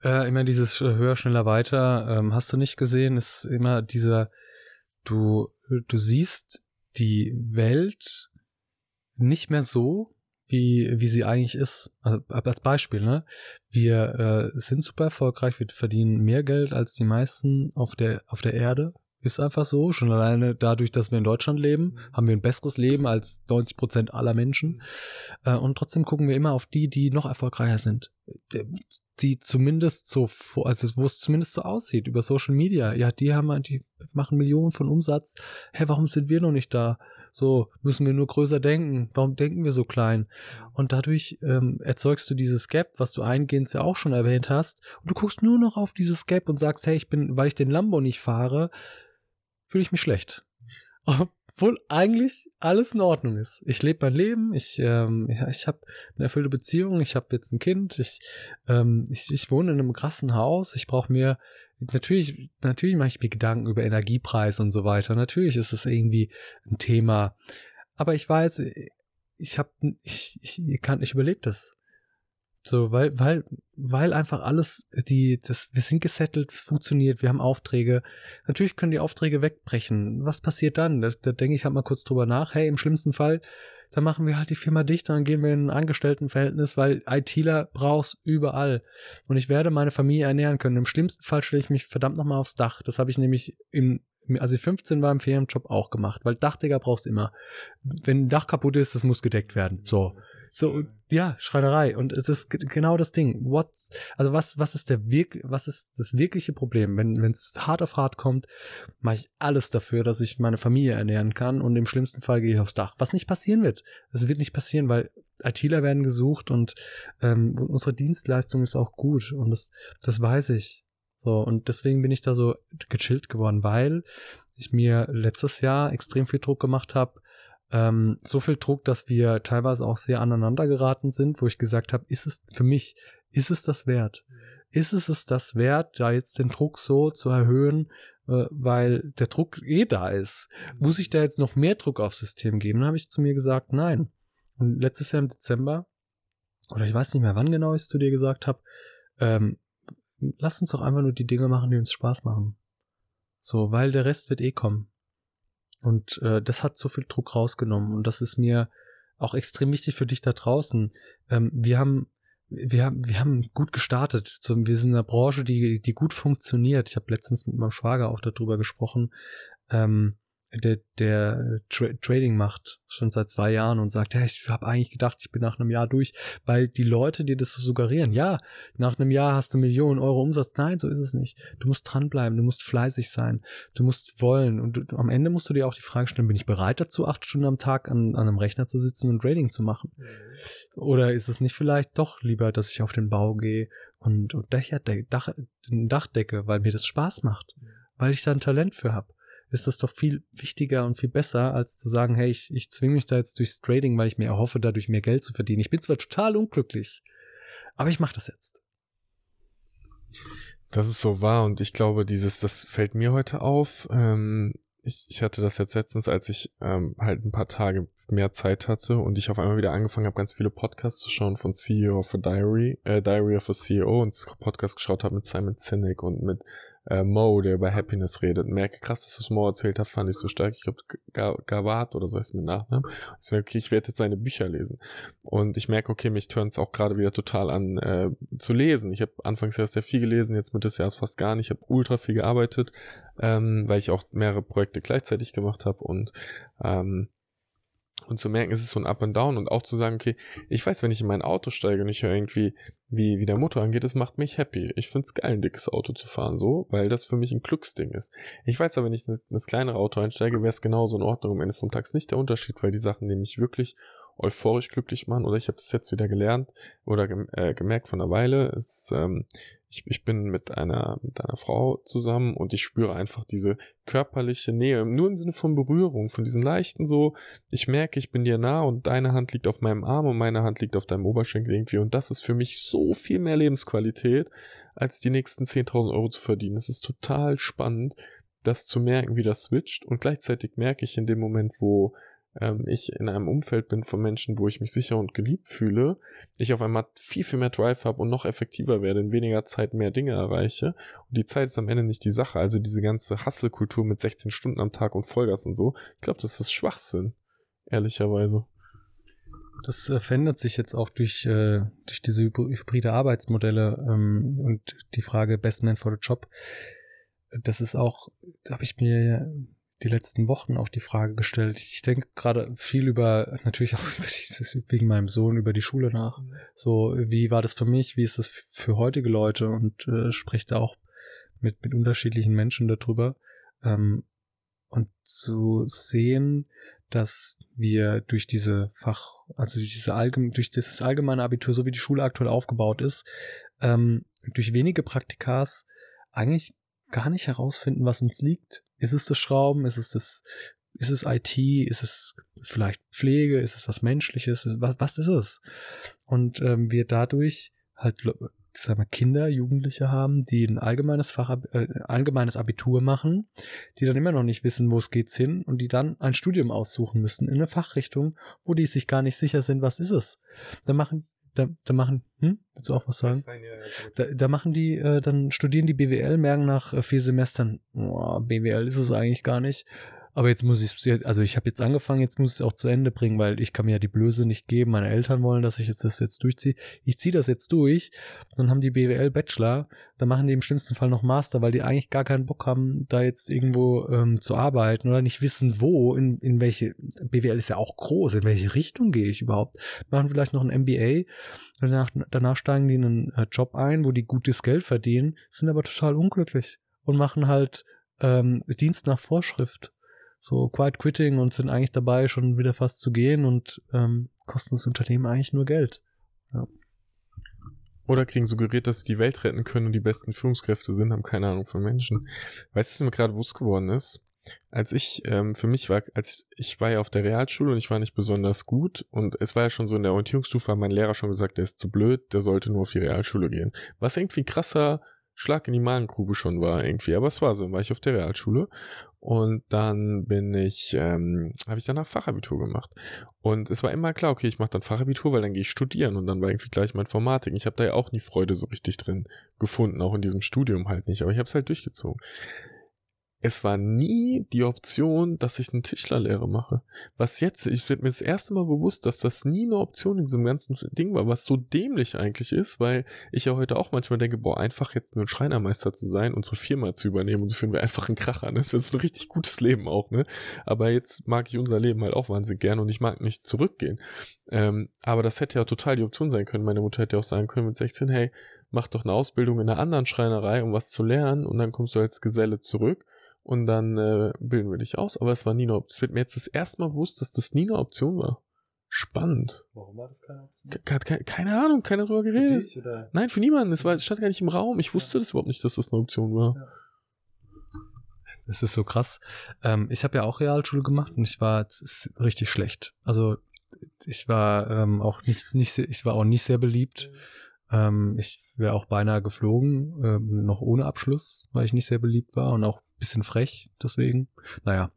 Äh, immer dieses höher, schneller, weiter. Ähm, hast du nicht gesehen, ist immer dieser, du, du siehst die Welt nicht mehr so, wie, wie sie eigentlich ist. Also als Beispiel, ne? Wir äh, sind super erfolgreich, wir verdienen mehr Geld als die meisten auf der, auf der Erde. Ist einfach so. Schon alleine dadurch, dass wir in Deutschland leben, mhm. haben wir ein besseres Leben als 90 Prozent aller Menschen. Äh, und trotzdem gucken wir immer auf die, die noch erfolgreicher sind. Die zumindest so, also wo es zumindest so aussieht, über Social Media. Ja, die haben, die machen Millionen von Umsatz. Hä, warum sind wir noch nicht da? So, müssen wir nur größer denken. Warum denken wir so klein? Und dadurch ähm, erzeugst du dieses Gap, was du eingehend ja auch schon erwähnt hast. Und du guckst nur noch auf dieses Gap und sagst, hey, ich bin, weil ich den Lambo nicht fahre, fühle ich mich schlecht. Obwohl eigentlich alles in Ordnung ist. Ich lebe mein Leben, ich, ähm, ja, ich habe eine erfüllte Beziehung, ich habe jetzt ein Kind, ich, ähm, ich, ich wohne in einem krassen Haus, ich brauche mir, natürlich, natürlich mache ich mir Gedanken über Energiepreis und so weiter. Natürlich ist es irgendwie ein Thema. Aber ich weiß, ich habe, ich, ich kann, ich überlebe das. So, weil, weil, weil einfach alles, die, das, wir sind gesettelt, es funktioniert, wir haben Aufträge. Natürlich können die Aufträge wegbrechen. Was passiert dann? Da, da denke ich halt mal kurz drüber nach. Hey, im schlimmsten Fall, dann machen wir halt die Firma dicht, dann gehen wir in ein Angestelltenverhältnis, weil ITler brauchst überall. Und ich werde meine Familie ernähren können. Im schlimmsten Fall stelle ich mich verdammt nochmal aufs Dach. Das habe ich nämlich im als ich 15 war im Ferienjob auch gemacht, weil Dachdecker brauchst immer. Wenn ein Dach kaputt ist, das muss gedeckt werden. So. So, ja, Schreinerei. Und es ist genau das Ding. What's, also was, was ist der wirk, was ist das wirkliche Problem? Wenn, wenn es hart auf hart kommt, mache ich alles dafür, dass ich meine Familie ernähren kann und im schlimmsten Fall gehe ich aufs Dach. Was nicht passieren wird. Es wird nicht passieren, weil ITler werden gesucht und ähm, unsere Dienstleistung ist auch gut und das, das weiß ich. So, und deswegen bin ich da so gechillt geworden, weil ich mir letztes Jahr extrem viel Druck gemacht habe. Ähm, so viel Druck, dass wir teilweise auch sehr aneinander geraten sind, wo ich gesagt habe, ist es für mich, ist es das wert? Ist es es das wert, da jetzt den Druck so zu erhöhen, äh, weil der Druck eh da ist? Muss ich da jetzt noch mehr Druck aufs System geben? Dann habe ich zu mir gesagt, nein. Und letztes Jahr im Dezember, oder ich weiß nicht mehr, wann genau ich es zu dir gesagt habe, ähm, lass uns doch einfach nur die Dinge machen, die uns Spaß machen. So, weil der Rest wird eh kommen. Und äh, das hat so viel Druck rausgenommen. Und das ist mir auch extrem wichtig für dich da draußen. Ähm, wir haben wir haben, wir haben gut gestartet. Wir sind in einer Branche, die, die gut funktioniert. Ich habe letztens mit meinem Schwager auch darüber gesprochen. Ähm, der, der Tra Trading macht, schon seit zwei Jahren und sagt, ja, ich habe eigentlich gedacht, ich bin nach einem Jahr durch, weil die Leute dir das so suggerieren, ja, nach einem Jahr hast du Millionen Euro Umsatz. Nein, so ist es nicht. Du musst dranbleiben, du musst fleißig sein, du musst wollen und du, am Ende musst du dir auch die Frage stellen, bin ich bereit dazu, acht Stunden am Tag an, an einem Rechner zu sitzen und Trading zu machen? Mhm. Oder ist es nicht vielleicht doch lieber, dass ich auf den Bau gehe und, und Dach, Dach, Dach decke, weil mir das Spaß macht, mhm. weil ich da ein Talent für habe? Ist das doch viel wichtiger und viel besser, als zu sagen, hey, ich, ich zwinge mich da jetzt durchs Trading, weil ich mir erhoffe, dadurch mehr Geld zu verdienen. Ich bin zwar total unglücklich, aber ich mache das jetzt. Das ist so wahr und ich glaube, dieses, das fällt mir heute auf. Ähm, ich, ich hatte das jetzt letztens, als ich ähm, halt ein paar Tage mehr Zeit hatte und ich auf einmal wieder angefangen habe, ganz viele Podcasts zu schauen von CEO of a Diary, äh, Diary of a CEO und Podcast geschaut habe mit Simon Sinek und mit äh, Mo, der über Happiness redet. Merke, krass, dass das Mo erzählt hat, fand ich so stark. Ich glaube, Gawat oder so heißt mit Nachnamen. Ich merke, okay, ich werde jetzt seine Bücher lesen. Und ich merke, okay, mich turnt es auch gerade wieder total an äh, zu lesen. Ich habe anfangs erst sehr viel gelesen, jetzt mit des Jahres fast gar nicht. Ich habe ultra viel gearbeitet, ähm, weil ich auch mehrere Projekte gleichzeitig gemacht habe und ähm, und zu merken, es ist so ein Up and Down und auch zu sagen, okay, ich weiß, wenn ich in mein Auto steige und ich höre irgendwie, wie, wie der Motor angeht, das macht mich happy. Ich find's geil, ein dickes Auto zu fahren, so, weil das für mich ein Glücksding ist. Ich weiß aber, wenn ich in das kleinere Auto einsteige, wäre es genauso in Ordnung. Am Ende vom Tag ist nicht der Unterschied, weil die Sachen, die mich wirklich euphorisch glücklich machen, oder ich habe das jetzt wieder gelernt oder gem äh, gemerkt von einer Weile, ist, ähm, ich, ich bin mit einer, mit einer Frau zusammen und ich spüre einfach diese körperliche Nähe, nur im Sinne von Berührung, von diesen leichten so, ich merke, ich bin dir nah und deine Hand liegt auf meinem Arm und meine Hand liegt auf deinem Oberschenkel irgendwie und das ist für mich so viel mehr Lebensqualität, als die nächsten 10.000 Euro zu verdienen. Es ist total spannend, das zu merken, wie das switcht und gleichzeitig merke ich in dem Moment, wo ähm, ich in einem Umfeld bin von Menschen, wo ich mich sicher und geliebt fühle, ich auf einmal viel, viel mehr Drive habe und noch effektiver werde, in weniger Zeit mehr Dinge erreiche. Und die Zeit ist am Ende nicht die Sache. Also diese ganze Hustle-Kultur mit 16 Stunden am Tag und Vollgas und so, ich glaube, das ist Schwachsinn, ehrlicherweise. Das äh, verändert sich jetzt auch durch, äh, durch diese hybride Arbeitsmodelle ähm, und die Frage Best Man for the Job. Das ist auch, da habe ich mir die letzten Wochen auch die Frage gestellt. Ich denke gerade viel über, natürlich auch über dieses, wegen meinem Sohn, über die Schule nach. Mhm. So, wie war das für mich? Wie ist das für heutige Leute? Und äh, spricht da auch mit, mit unterschiedlichen Menschen darüber. Ähm, und zu sehen, dass wir durch diese Fach, also durch, diese allgemein, durch dieses allgemeine Abitur, so wie die Schule aktuell aufgebaut ist, ähm, durch wenige Praktikas eigentlich gar nicht herausfinden, was uns liegt. Ist es das Schrauben? Ist es das, ist es IT? Ist es vielleicht Pflege? Ist es was Menschliches? Ist, was, was ist es? Und ähm, wir dadurch halt sagen wir, Kinder, Jugendliche haben, die ein allgemeines Fach, äh, allgemeines Abitur machen, die dann immer noch nicht wissen, wo es geht hin und die dann ein Studium aussuchen müssen in eine Fachrichtung, wo die sich gar nicht sicher sind, was ist es. Da machen da, da machen, hm? Willst du auch was sagen? Da, da machen die, äh, dann studieren die BWL, merken nach äh, vier Semestern, oh, BWL ist es eigentlich gar nicht. Aber jetzt muss ich es, also ich habe jetzt angefangen, jetzt muss ich es auch zu Ende bringen, weil ich kann mir ja die Blöße nicht geben. Meine Eltern wollen, dass ich jetzt das jetzt durchziehe. Ich ziehe das jetzt durch. Dann haben die BWL Bachelor, dann machen die im schlimmsten Fall noch Master, weil die eigentlich gar keinen Bock haben, da jetzt irgendwo ähm, zu arbeiten oder nicht wissen, wo, in, in welche, BWL ist ja auch groß, in welche Richtung gehe ich überhaupt. Machen vielleicht noch ein MBA, danach, danach steigen die in einen äh, Job ein, wo die gutes Geld verdienen, sind aber total unglücklich und machen halt ähm, Dienst nach Vorschrift so Quiet Quitting und sind eigentlich dabei, schon wieder fast zu gehen und ähm, kosten das Unternehmen eigentlich nur Geld. Ja. Oder kriegen suggeriert, dass sie die Welt retten können und die besten Führungskräfte sind, haben keine Ahnung von Menschen. Weißt du, was mir gerade bewusst geworden ist? Als ich, ähm, für mich war, als ich war ja auf der Realschule und ich war nicht besonders gut und es war ja schon so in der Orientierungsstufe, hat mein Lehrer schon gesagt, der ist zu blöd, der sollte nur auf die Realschule gehen. Was irgendwie krasser Schlag in die Magengrube schon war irgendwie, aber es war so, dann war ich auf der Realschule und dann bin ich, ähm, habe ich danach Fachabitur gemacht und es war immer klar, okay, ich mache dann Fachabitur, weil dann gehe ich studieren und dann war irgendwie gleich mein Informatik. Ich habe da ja auch nie Freude so richtig drin gefunden, auch in diesem Studium halt nicht, aber ich habe es halt durchgezogen es war nie die Option, dass ich eine Tischlerlehre mache. Was jetzt, ich wird mir das erste Mal bewusst, dass das nie eine Option in diesem ganzen Ding war, was so dämlich eigentlich ist, weil ich ja heute auch manchmal denke, boah, einfach jetzt nur ein Schreinermeister zu sein, unsere Firma zu übernehmen und so führen wir einfach einen Krach an. Das wäre so ein richtig gutes Leben auch, ne? Aber jetzt mag ich unser Leben halt auch wahnsinnig gern und ich mag nicht zurückgehen. Ähm, aber das hätte ja total die Option sein können. Meine Mutter hätte auch sagen können mit 16, hey, mach doch eine Ausbildung in einer anderen Schreinerei, um was zu lernen und dann kommst du als Geselle zurück und dann äh, bilden wir dich aus. Aber es war nie eine Option. Es wird mir jetzt das erste Mal bewusst, dass das nie eine Option war. Spannend. Warum war das keine Option? Ke keine, keine Ahnung, keiner darüber geredet. Für dich, oder? Nein, für niemanden. Es, war, es stand gar nicht im Raum. Ich wusste ja. das überhaupt nicht, dass das eine Option war. Ja. Das ist so krass. Ähm, ich habe ja auch Realschule gemacht und ich war richtig schlecht. Also ich war ähm, auch nicht, nicht sehr, ich war auch nicht sehr beliebt. Ähm, ich wäre auch beinahe geflogen, ähm, noch ohne Abschluss, weil ich nicht sehr beliebt war und auch bisschen frech deswegen. Naja,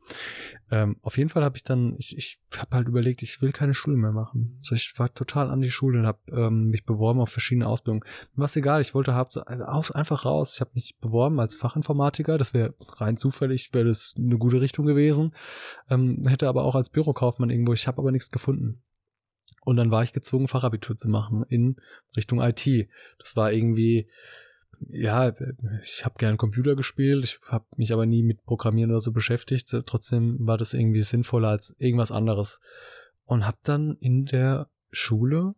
ähm, auf jeden Fall habe ich dann, ich, ich habe halt überlegt, ich will keine Schule mehr machen. So, ich war total an die Schule und habe ähm, mich beworben auf verschiedene Ausbildungen. War egal, ich wollte hab, auf, einfach raus. Ich habe mich beworben als Fachinformatiker, das wäre rein zufällig, wäre das eine gute Richtung gewesen. Ähm, hätte aber auch als Bürokaufmann irgendwo, ich habe aber nichts gefunden. Und dann war ich gezwungen, Fachabitur zu machen in Richtung IT. Das war irgendwie, ja, ich habe gern Computer gespielt, ich habe mich aber nie mit Programmieren oder so beschäftigt. Trotzdem war das irgendwie sinnvoller als irgendwas anderes. Und habe dann in der Schule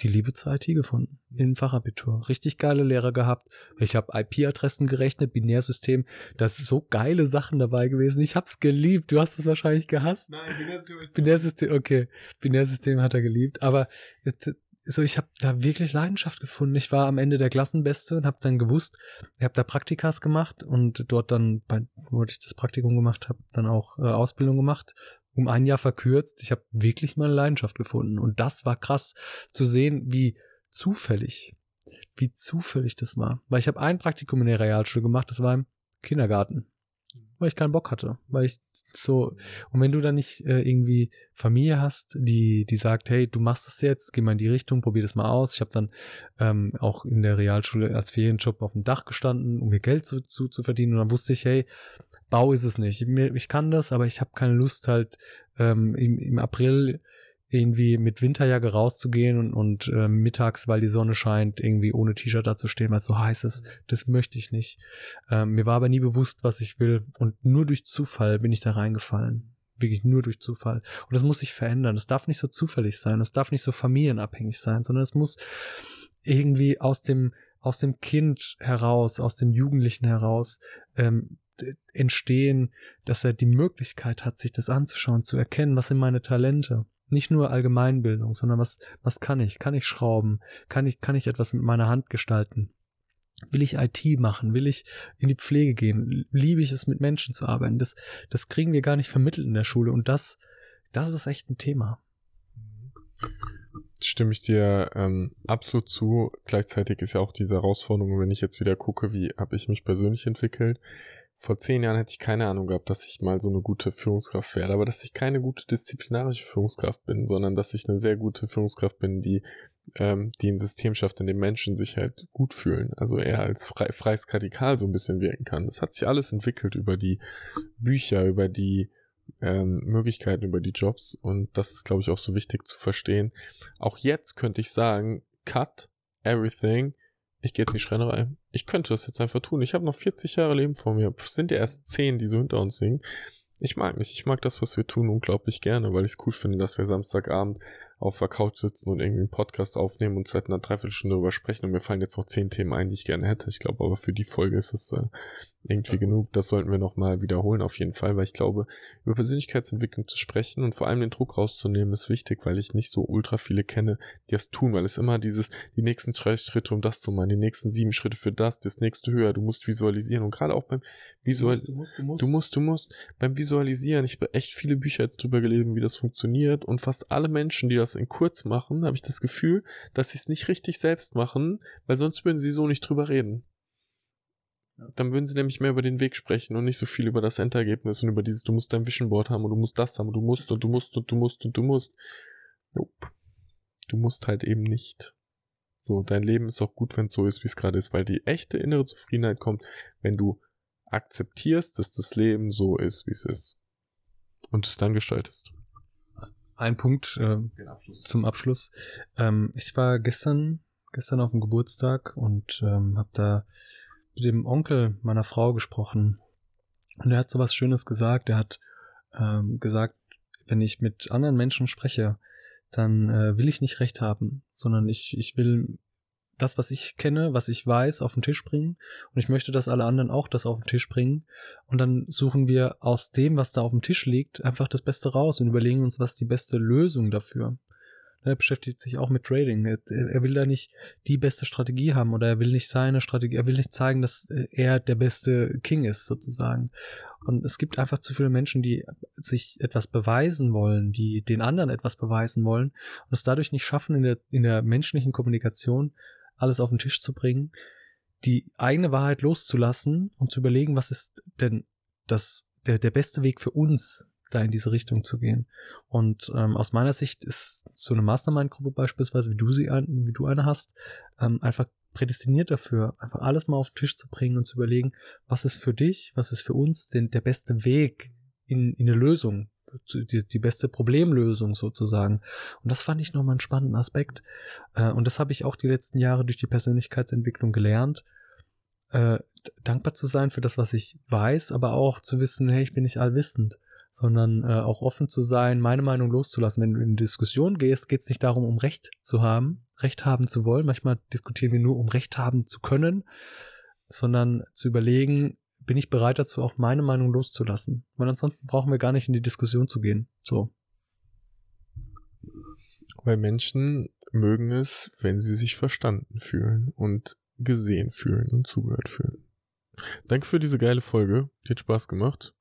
die Liebe zur IT gefunden, im Fachabitur. Richtig geile Lehrer gehabt. Ich habe IP-Adressen gerechnet, Binärsystem. Da sind so geile Sachen dabei gewesen. Ich hab's geliebt. Du hast es wahrscheinlich gehasst. Nein, Binärsystem. Binärsystem, okay. Binärsystem hat er geliebt. Aber so ich habe da wirklich Leidenschaft gefunden. Ich war am Ende der Klassenbeste und habe dann gewusst, ich habe da Praktikas gemacht und dort dann, bei, wo ich das Praktikum gemacht habe, dann auch äh, Ausbildung gemacht, um ein Jahr verkürzt. Ich habe wirklich meine Leidenschaft gefunden und das war krass zu sehen, wie zufällig, wie zufällig das war. Weil ich habe ein Praktikum in der Realschule gemacht, das war im Kindergarten weil ich keinen Bock hatte. Weil ich so, und wenn du dann nicht äh, irgendwie Familie hast, die, die sagt, hey, du machst das jetzt, geh mal in die Richtung, probier das mal aus. Ich habe dann ähm, auch in der Realschule als Ferienjob auf dem Dach gestanden, um mir Geld zu, zu, zu verdienen. Und dann wusste ich, hey, Bau ist es nicht. Ich, ich kann das, aber ich habe keine Lust halt ähm, im, im April irgendwie mit Winterjacke rauszugehen und, und äh, mittags, weil die Sonne scheint, irgendwie ohne T-Shirt da zu stehen, weil es so heiß ist. Das möchte ich nicht. Ähm, mir war aber nie bewusst, was ich will. Und nur durch Zufall bin ich da reingefallen. Wirklich nur durch Zufall. Und das muss sich verändern. Das darf nicht so zufällig sein. Das darf nicht so familienabhängig sein, sondern es muss irgendwie aus dem, aus dem Kind heraus, aus dem Jugendlichen heraus ähm, entstehen, dass er die Möglichkeit hat, sich das anzuschauen, zu erkennen, was sind meine Talente nicht nur Allgemeinbildung, sondern was, was kann ich? Kann ich schrauben? Kann ich, kann ich etwas mit meiner Hand gestalten? Will ich IT machen? Will ich in die Pflege gehen? Liebe ich es, mit Menschen zu arbeiten? Das, das kriegen wir gar nicht vermittelt in der Schule und das, das ist echt ein Thema. Stimme ich dir ähm, absolut zu. Gleichzeitig ist ja auch diese Herausforderung, wenn ich jetzt wieder gucke, wie habe ich mich persönlich entwickelt, vor zehn Jahren hätte ich keine Ahnung gehabt, dass ich mal so eine gute Führungskraft werde, aber dass ich keine gute disziplinarische Führungskraft bin, sondern dass ich eine sehr gute Führungskraft bin, die, ähm, die ein System schafft, in dem Menschen sich halt gut fühlen. Also eher als frei, freies Radikal so ein bisschen wirken kann. Das hat sich alles entwickelt über die Bücher, über die ähm, Möglichkeiten, über die Jobs und das ist, glaube ich, auch so wichtig zu verstehen. Auch jetzt könnte ich sagen, cut everything, ich gehe jetzt in die Schreinerei. Ich könnte das jetzt einfach tun. Ich habe noch 40 Jahre Leben vor mir. Pff, sind ja erst 10, die so hinter uns singen. Ich mag nicht. Ich mag das, was wir tun, unglaublich gerne, weil ich es cool finde, dass wir Samstagabend auf der Couch sitzen und irgendwie einen Podcast aufnehmen und seit einer Dreiviertelstunde darüber sprechen. Und mir fallen jetzt noch zehn Themen ein, die ich gerne hätte. Ich glaube aber für die Folge ist es äh, irgendwie ja. genug. Das sollten wir nochmal wiederholen auf jeden Fall, weil ich glaube, über Persönlichkeitsentwicklung zu sprechen und vor allem den Druck rauszunehmen ist wichtig, weil ich nicht so ultra viele kenne, die das tun, weil es immer dieses, die nächsten drei Schritte, um das zu machen, die nächsten sieben Schritte für das, das nächste höher, du musst visualisieren und gerade auch beim Visual, du musst, du musst, du musst, du musst, du musst beim Visualisieren, ich habe echt viele Bücher jetzt drüber gelesen, wie das funktioniert und fast alle Menschen, die das in kurz machen, habe ich das Gefühl, dass sie es nicht richtig selbst machen, weil sonst würden sie so nicht drüber reden. Dann würden sie nämlich mehr über den Weg sprechen und nicht so viel über das Endergebnis und über dieses, du musst dein Vision Board haben und du musst das haben und du musst und du musst und du musst und du musst. Nope. Du musst halt eben nicht. So, dein Leben ist auch gut, wenn es so ist, wie es gerade ist, weil die echte innere Zufriedenheit kommt, wenn du akzeptierst, dass das Leben so ist, wie es ist. Und es dann gestaltest. Ein Punkt äh, Abschluss. zum Abschluss. Ähm, ich war gestern, gestern auf dem Geburtstag und ähm, habe da mit dem Onkel meiner Frau gesprochen. Und er hat so was Schönes gesagt. Er hat ähm, gesagt, wenn ich mit anderen Menschen spreche, dann äh, will ich nicht recht haben, sondern ich, ich will das, was ich kenne, was ich weiß, auf den Tisch bringen. Und ich möchte, dass alle anderen auch das auf den Tisch bringen. Und dann suchen wir aus dem, was da auf dem Tisch liegt, einfach das Beste raus und überlegen uns, was die beste Lösung dafür. Er beschäftigt sich auch mit Trading. Er, er, will da nicht die beste Strategie haben oder er will nicht seine Strategie, er will nicht zeigen, dass er der beste King ist, sozusagen. Und es gibt einfach zu viele Menschen, die sich etwas beweisen wollen, die den anderen etwas beweisen wollen und es dadurch nicht schaffen, in der, in der menschlichen Kommunikation alles auf den Tisch zu bringen, die eigene Wahrheit loszulassen und zu überlegen, was ist denn das, der, der beste Weg für uns, da in diese Richtung zu gehen. Und ähm, aus meiner Sicht ist so eine Mastermind-Gruppe beispielsweise, wie du sie ein, wie du eine hast, ähm, einfach prädestiniert dafür, einfach alles mal auf den Tisch zu bringen und zu überlegen, was ist für dich, was ist für uns denn der beste Weg in, in eine Lösung, die, die beste Problemlösung sozusagen. Und das fand ich nochmal einen spannenden Aspekt. Äh, und das habe ich auch die letzten Jahre durch die Persönlichkeitsentwicklung gelernt, äh, dankbar zu sein für das, was ich weiß, aber auch zu wissen, hey, ich bin nicht allwissend sondern äh, auch offen zu sein, meine Meinung loszulassen. Wenn du in eine Diskussion gehst, geht es nicht darum, um Recht zu haben, Recht haben zu wollen. Manchmal diskutieren wir nur, um Recht haben zu können, sondern zu überlegen, bin ich bereit dazu, auch meine Meinung loszulassen. Weil ansonsten brauchen wir gar nicht in die Diskussion zu gehen. So. Weil Menschen mögen es, wenn sie sich verstanden fühlen und gesehen fühlen und zugehört fühlen. Danke für diese geile Folge. Die hat Spaß gemacht.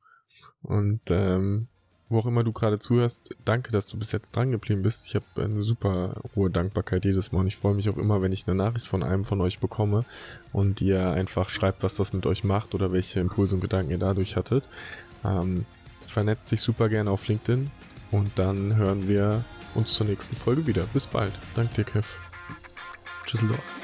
Und ähm, wo auch immer du gerade zuhörst, danke, dass du bis jetzt dran geblieben bist. Ich habe eine super hohe Dankbarkeit jedes Mal und ich freue mich auch immer, wenn ich eine Nachricht von einem von euch bekomme und ihr einfach schreibt, was das mit euch macht oder welche Impulse und Gedanken ihr dadurch hattet. Ähm, vernetzt dich super gerne auf LinkedIn und dann hören wir uns zur nächsten Folge wieder. Bis bald. Danke dir, Kev. Tschüsseldorf.